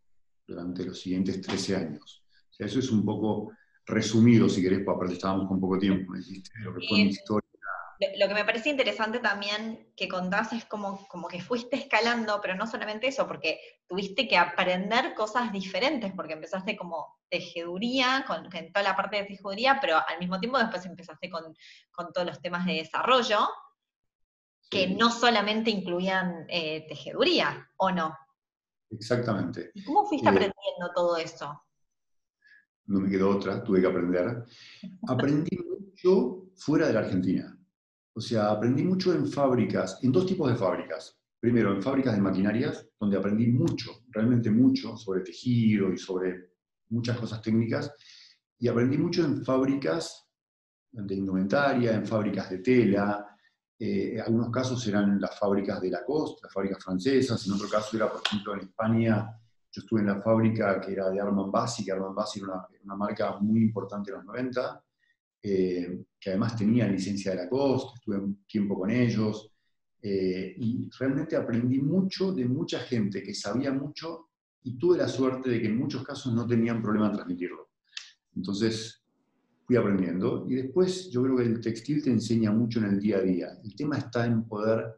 durante los siguientes 13 años. O sea, eso es un poco resumido, si querés, porque aparte estábamos con poco tiempo, lo que fue mi historia. Lo que me parece interesante también que contás es como, como que fuiste escalando, pero no solamente eso, porque tuviste que aprender cosas diferentes, porque empezaste como tejeduría, con, toda la parte de tejeduría, pero al mismo tiempo después empezaste con, con todos los temas de desarrollo, que no solamente incluían eh, tejeduría, ¿o no? Exactamente. ¿Y cómo fuiste eh, aprendiendo todo eso? No me quedó otra, tuve que aprender. Aprendí mucho fuera de la Argentina. O sea, aprendí mucho en fábricas, en dos tipos de fábricas. Primero, en fábricas de maquinarias, donde aprendí mucho, realmente mucho, sobre tejido y sobre muchas cosas técnicas. Y aprendí mucho en fábricas de indumentaria, en fábricas de tela, Eh, algunos casos eran las fábricas de Lacoste, las fábricas francesas, en otro caso era, por ejemplo, en España, yo estuve en la fábrica que era de Armand Bassi, que Armand Bassi era una, marca muy importante en los 90, eh, que además tenía licencia de Lacoste, estuve un tiempo con ellos, eh, y realmente aprendí mucho de mucha gente que sabía mucho y tuve la suerte de que en muchos casos no tenían problema en transmitirlo. Entonces, fui aprendiendo. Y después yo creo que el textil te enseña mucho en el día a día. El tema está en poder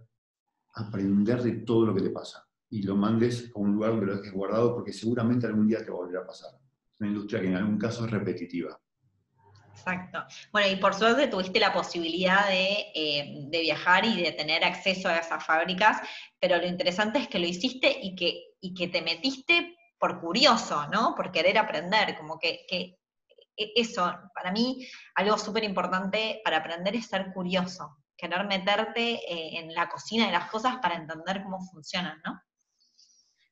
aprender de todo lo que te pasa y lo mandes a un lugar donde lo dejes guardado porque seguramente algún día te va a pasar. Es una industria que en algún caso es repetitiva. Exacto. Bueno, y por suerte tuviste la posibilidad de, eh, de, viajar y de tener acceso a esas fábricas, pero lo interesante es que lo hiciste y que, y que te metiste por curioso, ¿no? Por querer aprender, como que, eso, para mí, algo súper importante para aprender es ser curioso, querer meterte eh, en la cocina de las cosas para entender cómo funcionan, ¿no?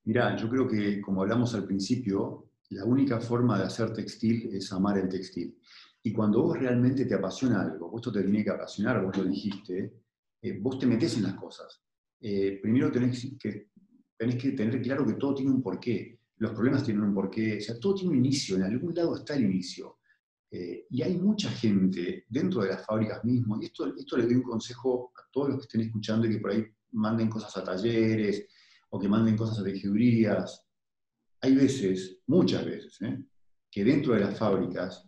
Mira, yo creo que, como hablamos al principio, la única forma de hacer textil es amar el textil. Y cuando vos realmente te apasiona algo, vos esto te tiene que apasionar, vos lo dijiste, eh, vos te metés en las cosas. Eh, primero tenés que, tenés que tener claro que todo tiene un porqué. Los problemas tienen un porqué, o sea, todo tiene un inicio, en algún lado está el inicio. Eh, y hay mucha gente dentro de las fábricas mismo, y esto, esto le doy un consejo a todos los que estén escuchando y que por ahí manden cosas a talleres o que manden cosas a tejedurías. Hay veces, muchas veces, ¿eh? que dentro de las fábricas,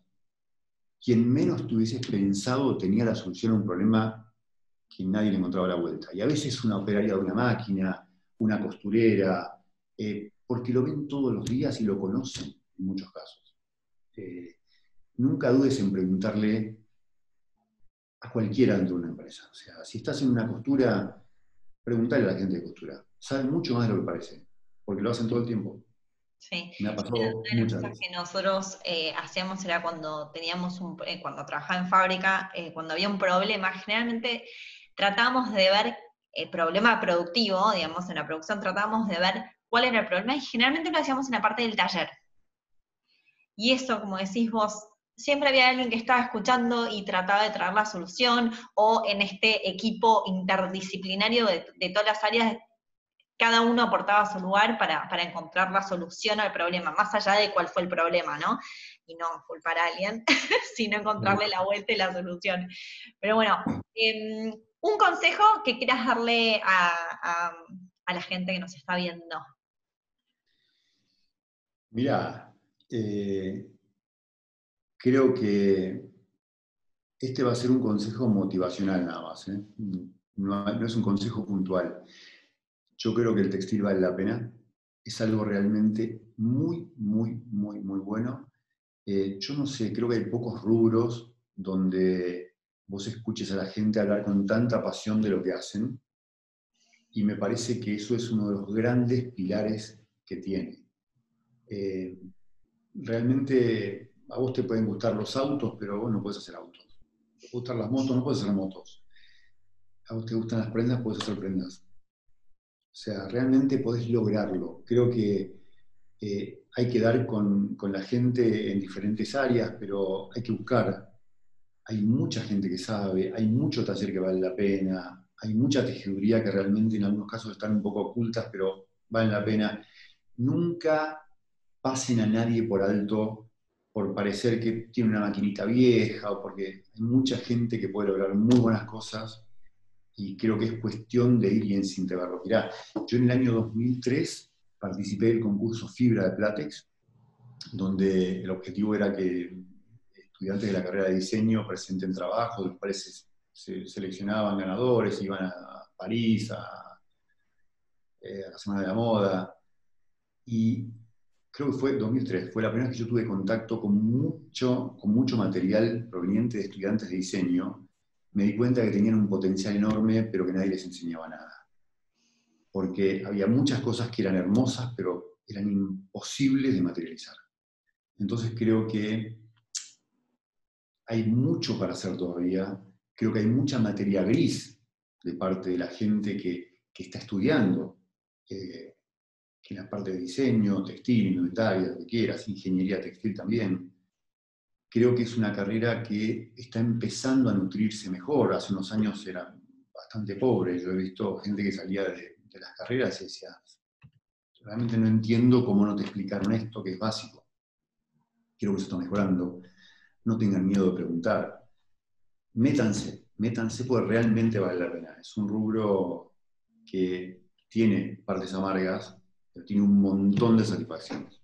quien menos tuviese pensado tenía la solución a un problema que nadie le encontraba la vuelta. Y a veces una operaria de una máquina, una costurera, eh, porque lo ven todos los días y lo conocen en muchos casos nunca dudes en preguntarle a cualquiera dentro de una empresa. O sea, si estás en una costura, pregúntale a la gente de costura. Saben mucho más de lo que parece, porque lo hacen todo el tiempo. Sí. Me ha pasado una muchas veces. que nosotros eh, hacíamos era cuando teníamos un, eh, cuando trabajaba en fábrica, eh, cuando había un problema, generalmente tratábamos de ver el problema productivo, digamos, en la producción tratábamos de ver cuál era el problema y generalmente lo hacíamos en la parte del taller. Y eso, como decís vos, siempre había alguien que estaba escuchando y trataba de traer la solución, o en este equipo interdisciplinario de, todas las áreas, cada uno aportaba su lugar para, encontrar la solución al problema, más allá de cuál fue el problema, ¿no? Y no culpar a alguien, sino encontrarle la vuelta y la solución. Pero bueno, em, un consejo que quieras darle a, la gente que nos está viendo. Mira, eh, creo que este va a ser un consejo motivacional nada más, ¿eh? no, es un consejo puntual. Yo creo que el textil vale la pena, es algo realmente muy, muy, muy, muy bueno. Eh, yo no sé, creo que hay pocos rubros donde vos escuches a la gente hablar con tanta pasión de lo que hacen, y me parece que eso es uno de los grandes pilares que tiene. Eh, realmente a vos te pueden gustar los autos, pero vos no puedes hacer autos. Te gustan las motos, no puedes hacer motos. A vos te gustan las prendas, puedes hacer prendas. O sea, realmente podés lograrlo. Creo que eh, hay que dar con, la gente en diferentes áreas, pero hay que buscar. Hay mucha gente que sabe, hay mucho taller que vale la pena, hay mucha tejeduría que realmente en algunos casos están un poco ocultas, pero valen la pena. Nunca pasen a nadie por alto por parecer que tiene una maquinita vieja o porque hay mucha gente que puede lograr muy buenas cosas y creo que es cuestión de ir y desintegrarlo. Mirá, yo en el año 2003 participé del concurso Fibra de Platex, donde el objetivo era que estudiantes de la carrera de diseño presenten trabajo, los cuales se, seleccionaban ganadores, iban a París, a, eh, a la Semana de la Moda, y creo que fue 2003, fue la primera vez que yo tuve contacto con mucho, con mucho material proveniente de estudiantes de diseño, me di cuenta que tenían un potencial enorme, pero que nadie les enseñaba nada. Porque había muchas cosas que eran hermosas, pero eran imposibles de materializar. Entonces creo que hay mucho para hacer todavía, creo que hay mucha materia gris de parte de la gente que, está estudiando. Eh, en la parte de diseño, textil, indumentaria, lo que quieras, ingeniería textil también. Creo que es una carrera que está empezando a nutrirse mejor. Hace unos años era bastante pobre. Yo he visto gente que salía de, las carreras y decía, realmente no entiendo cómo no te explicaron esto, que es básico. Quiero que se está mejorando. No tengan miedo de preguntar. Métanse, métanse porque realmente vale la pena. Es un rubro que tiene partes amargas, tiene un montón de satisfacciones.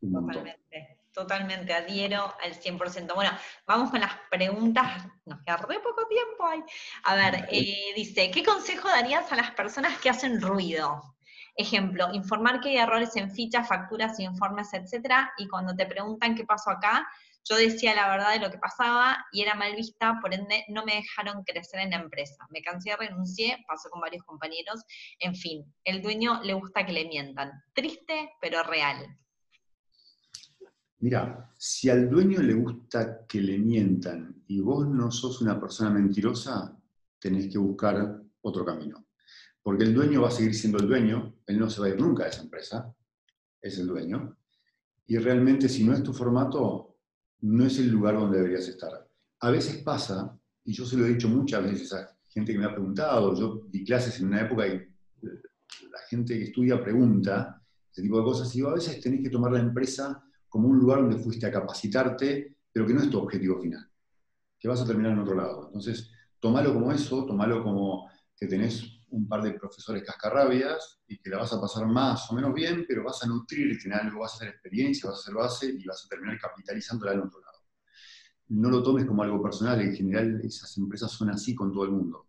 Totalmente, totalmente, adhiero al 100%. Bueno, vamos con las preguntas, nos queda re poco tiempo ahí. A ver, eh, dice, ¿qué consejo darías a las personas que hacen ruido? Ejemplo, informar que hay errores en fichas, facturas, informes, etcétera, y cuando te preguntan qué pasó acá, yo decía la verdad de lo que pasaba y era mal vista, por ende no me dejaron crecer en la empresa. Me cansé, renuncié, pasó con varios compañeros, en fin, el dueño le gusta que le mientan. Triste, pero real. Mira, si al dueño le gusta que le mientan y vos no sos una persona mentirosa, tenés que buscar otro camino. Porque el dueño va a seguir siendo el dueño, él no se va a ir nunca de esa empresa, es el dueño. Y realmente si no es tu formato, no es el lugar donde deberías estar. A veces pasa, y yo se lo he dicho muchas veces a gente que me ha preguntado, yo di clases en una época y eh, la gente que estudia pregunta ese tipo de cosas, y a veces tenés que tomar la empresa como un lugar donde fuiste a capacitarte, pero que no es tu objetivo final, que vas a terminar en otro lado. Entonces, tomalo como eso, tomalo como que tenés un par de profesores cascarrabias y que la vas a pasar más o menos bien, pero vas a nutrirte en algo, vas a hacer experiencia, vas a hacer base y vas a terminar capitalizándola en otro lado. No lo tomes como algo personal, en general esas empresas son así con todo el mundo.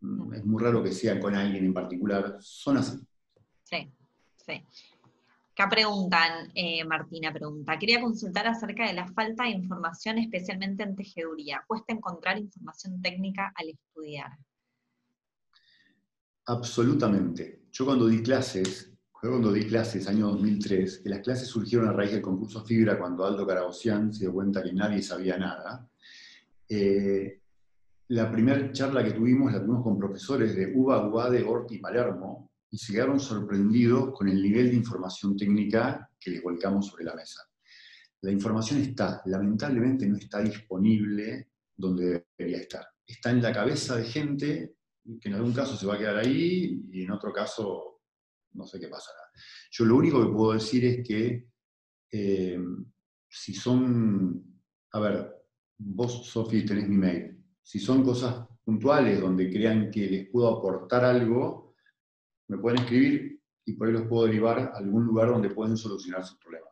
Mm, es muy raro que sea con alguien en particular, son así. Sí, sí. Acá preguntan, eh, Martina pregunta, quería consultar acerca de la falta de información, especialmente en tejeduría. ¿Cuesta encontrar información técnica al estudiar? Absolutamente. Yo cuando di clases, cuando di clases, año 2003, que las clases surgieron a raíz del concurso Fibra, cuando Aldo Caragosian se dio cuenta que nadie sabía nada, eh, la primera charla que tuvimos la tuvimos con profesores de UBA, UADE, ORT y Palermo, y se quedaron sorprendidos con el nivel de información técnica que les volcamos sobre la mesa. La información está, lamentablemente no está disponible donde debería estar. Está en la cabeza de gente que en algún caso se va a quedar ahí y en otro caso no sé qué pasará. Yo lo único que puedo decir es que eh, si son, a ver, vos, Sofi, tenés mi mail, si son cosas puntuales donde crean que les puedo aportar algo, me pueden escribir y por ahí los puedo derivar a algún lugar donde pueden solucionar sus problemas.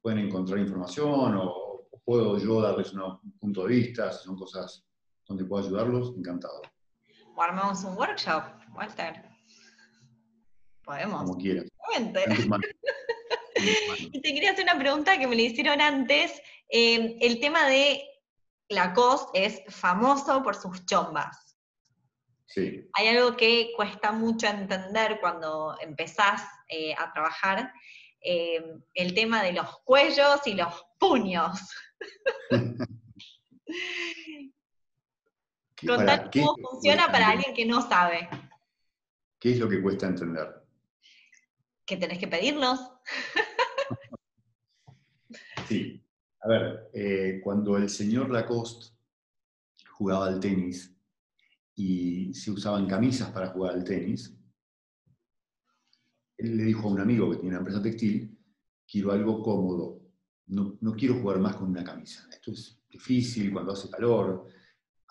pueden encontrar información o, puedo yo darles un punto de vista, si son cosas donde puedo ayudarlos, encantado. O armamos un workshop, Walter. Podemos. Como quieras. y te quería hacer una pregunta que me le hicieron antes. Eh, el tema de Lacoste es famoso por sus chombas. Hay algo que cuesta mucho entender cuando empezás eh, a trabajar, eh, el tema de los cuellos y los puños. Contar cómo funciona para alguien que no sabe. ¿Qué es lo que cuesta entender? Que tenés que pedirlos. sí. A ver, eh, cuando el señor Lacoste jugaba al tenis, y se usaban camisas para jugar al tenis, él le dijo a un amigo que tiene una empresa textil, quiero algo cómodo, no, quiero jugar más con una camisa, esto es difícil cuando hace calor,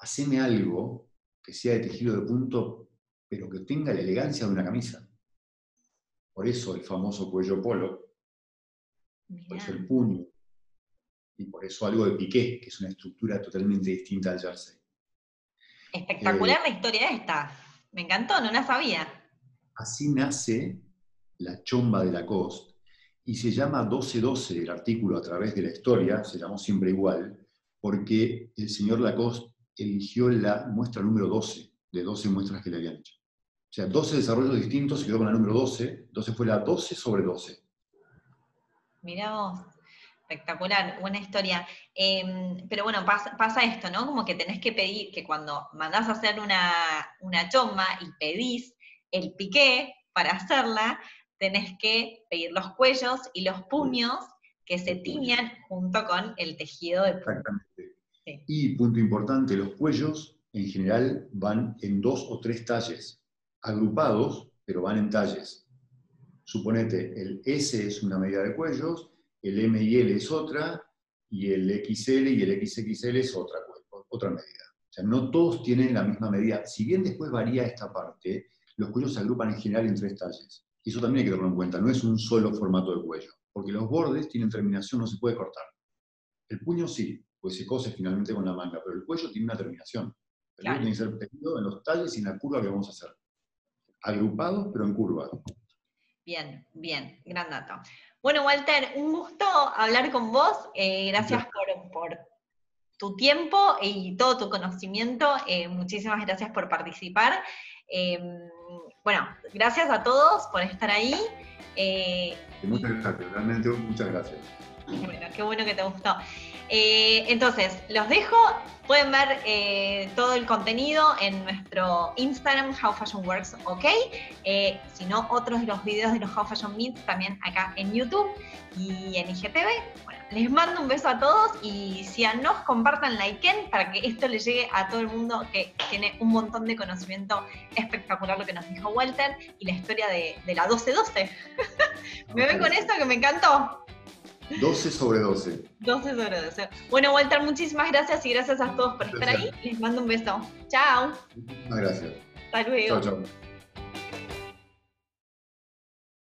haceme algo que sea de tejido de punto, pero que tenga la elegancia de una camisa. Por eso el famoso cuello polo, por eso el puño, y por eso algo de piqué, que es una estructura totalmente distinta al jersey. Espectacular la historia esta. Me encantó, no la sabía. Así nace la chomba de Lacoste y se llama 1212 el artículo a través de la historia, se llamó siempre igual, porque el señor Lacoste eligió la muestra número 12 de 12 muestras que le habían hecho. O sea, 12 desarrollos distintos, se quedó con la número 12, entonces fue la 12 sobre 12. Mirá vos espectacular, buena historia. Em, pero bueno, pasa, esto, ¿no? Como que tenés que pedir, que cuando mandás a hacer una, una chomba y pedís el piqué para hacerla, tenés que pedir los cuellos y los puños que se tiñan junto con el tejido de Exactamente. Y punto importante, los cuellos en general van en dos o tres talles, agrupados, pero van en talles. Suponete, el S es una medida de cuellos, el M y L es otra, y el XL y el XXL es otra, otra medida. O sea, no todos tienen la misma medida. Si bien después varía esta parte, los cuellos se agrupan en general en tres talles. Y eso también hay que tenerlo en cuenta, no es un solo formato de cuello, porque los bordes tienen terminación, no se puede cortar. El puño sí, pues se cose finalmente con la manga, pero el cuello tiene una terminación. El cuello tiene que ser pedido en los talles y en la curva que vamos a hacer. Agrupados, pero en curva. Bien, bien, gran dato. Bueno, Walter, un gusto hablar con vos. Eh, gracias por, tu tiempo y todo tu conocimiento. Eh, muchísimas gracias por participar. Em, bueno, gracias a todos por estar ahí. Eh, muchas gracias, realmente muchas gracias. Bueno, qué bueno que te gustó. Entonces, los dejo. Pueden ver eh, todo el contenido en nuestro Instagram, How Fashion Works OK. Eh, si no, otros de los videos de los How Fashion Meets también acá en YouTube y en IGTV. Bueno, les mando un beso a todos y síganos, compartan, likeen para que esto le llegue a todo el mundo que tiene un montón de conocimiento espectacular lo que nos dijo Walter y la historia de, de la 1212. me ven con esto que me encantó. 12 sobre 12. 12 sobre 12. Bueno, Walter, muchísimas gracias y gracias a todos por estar ahí. Les mando un beso. Chao. Muchas gracias. Hasta luego. Chao, chao.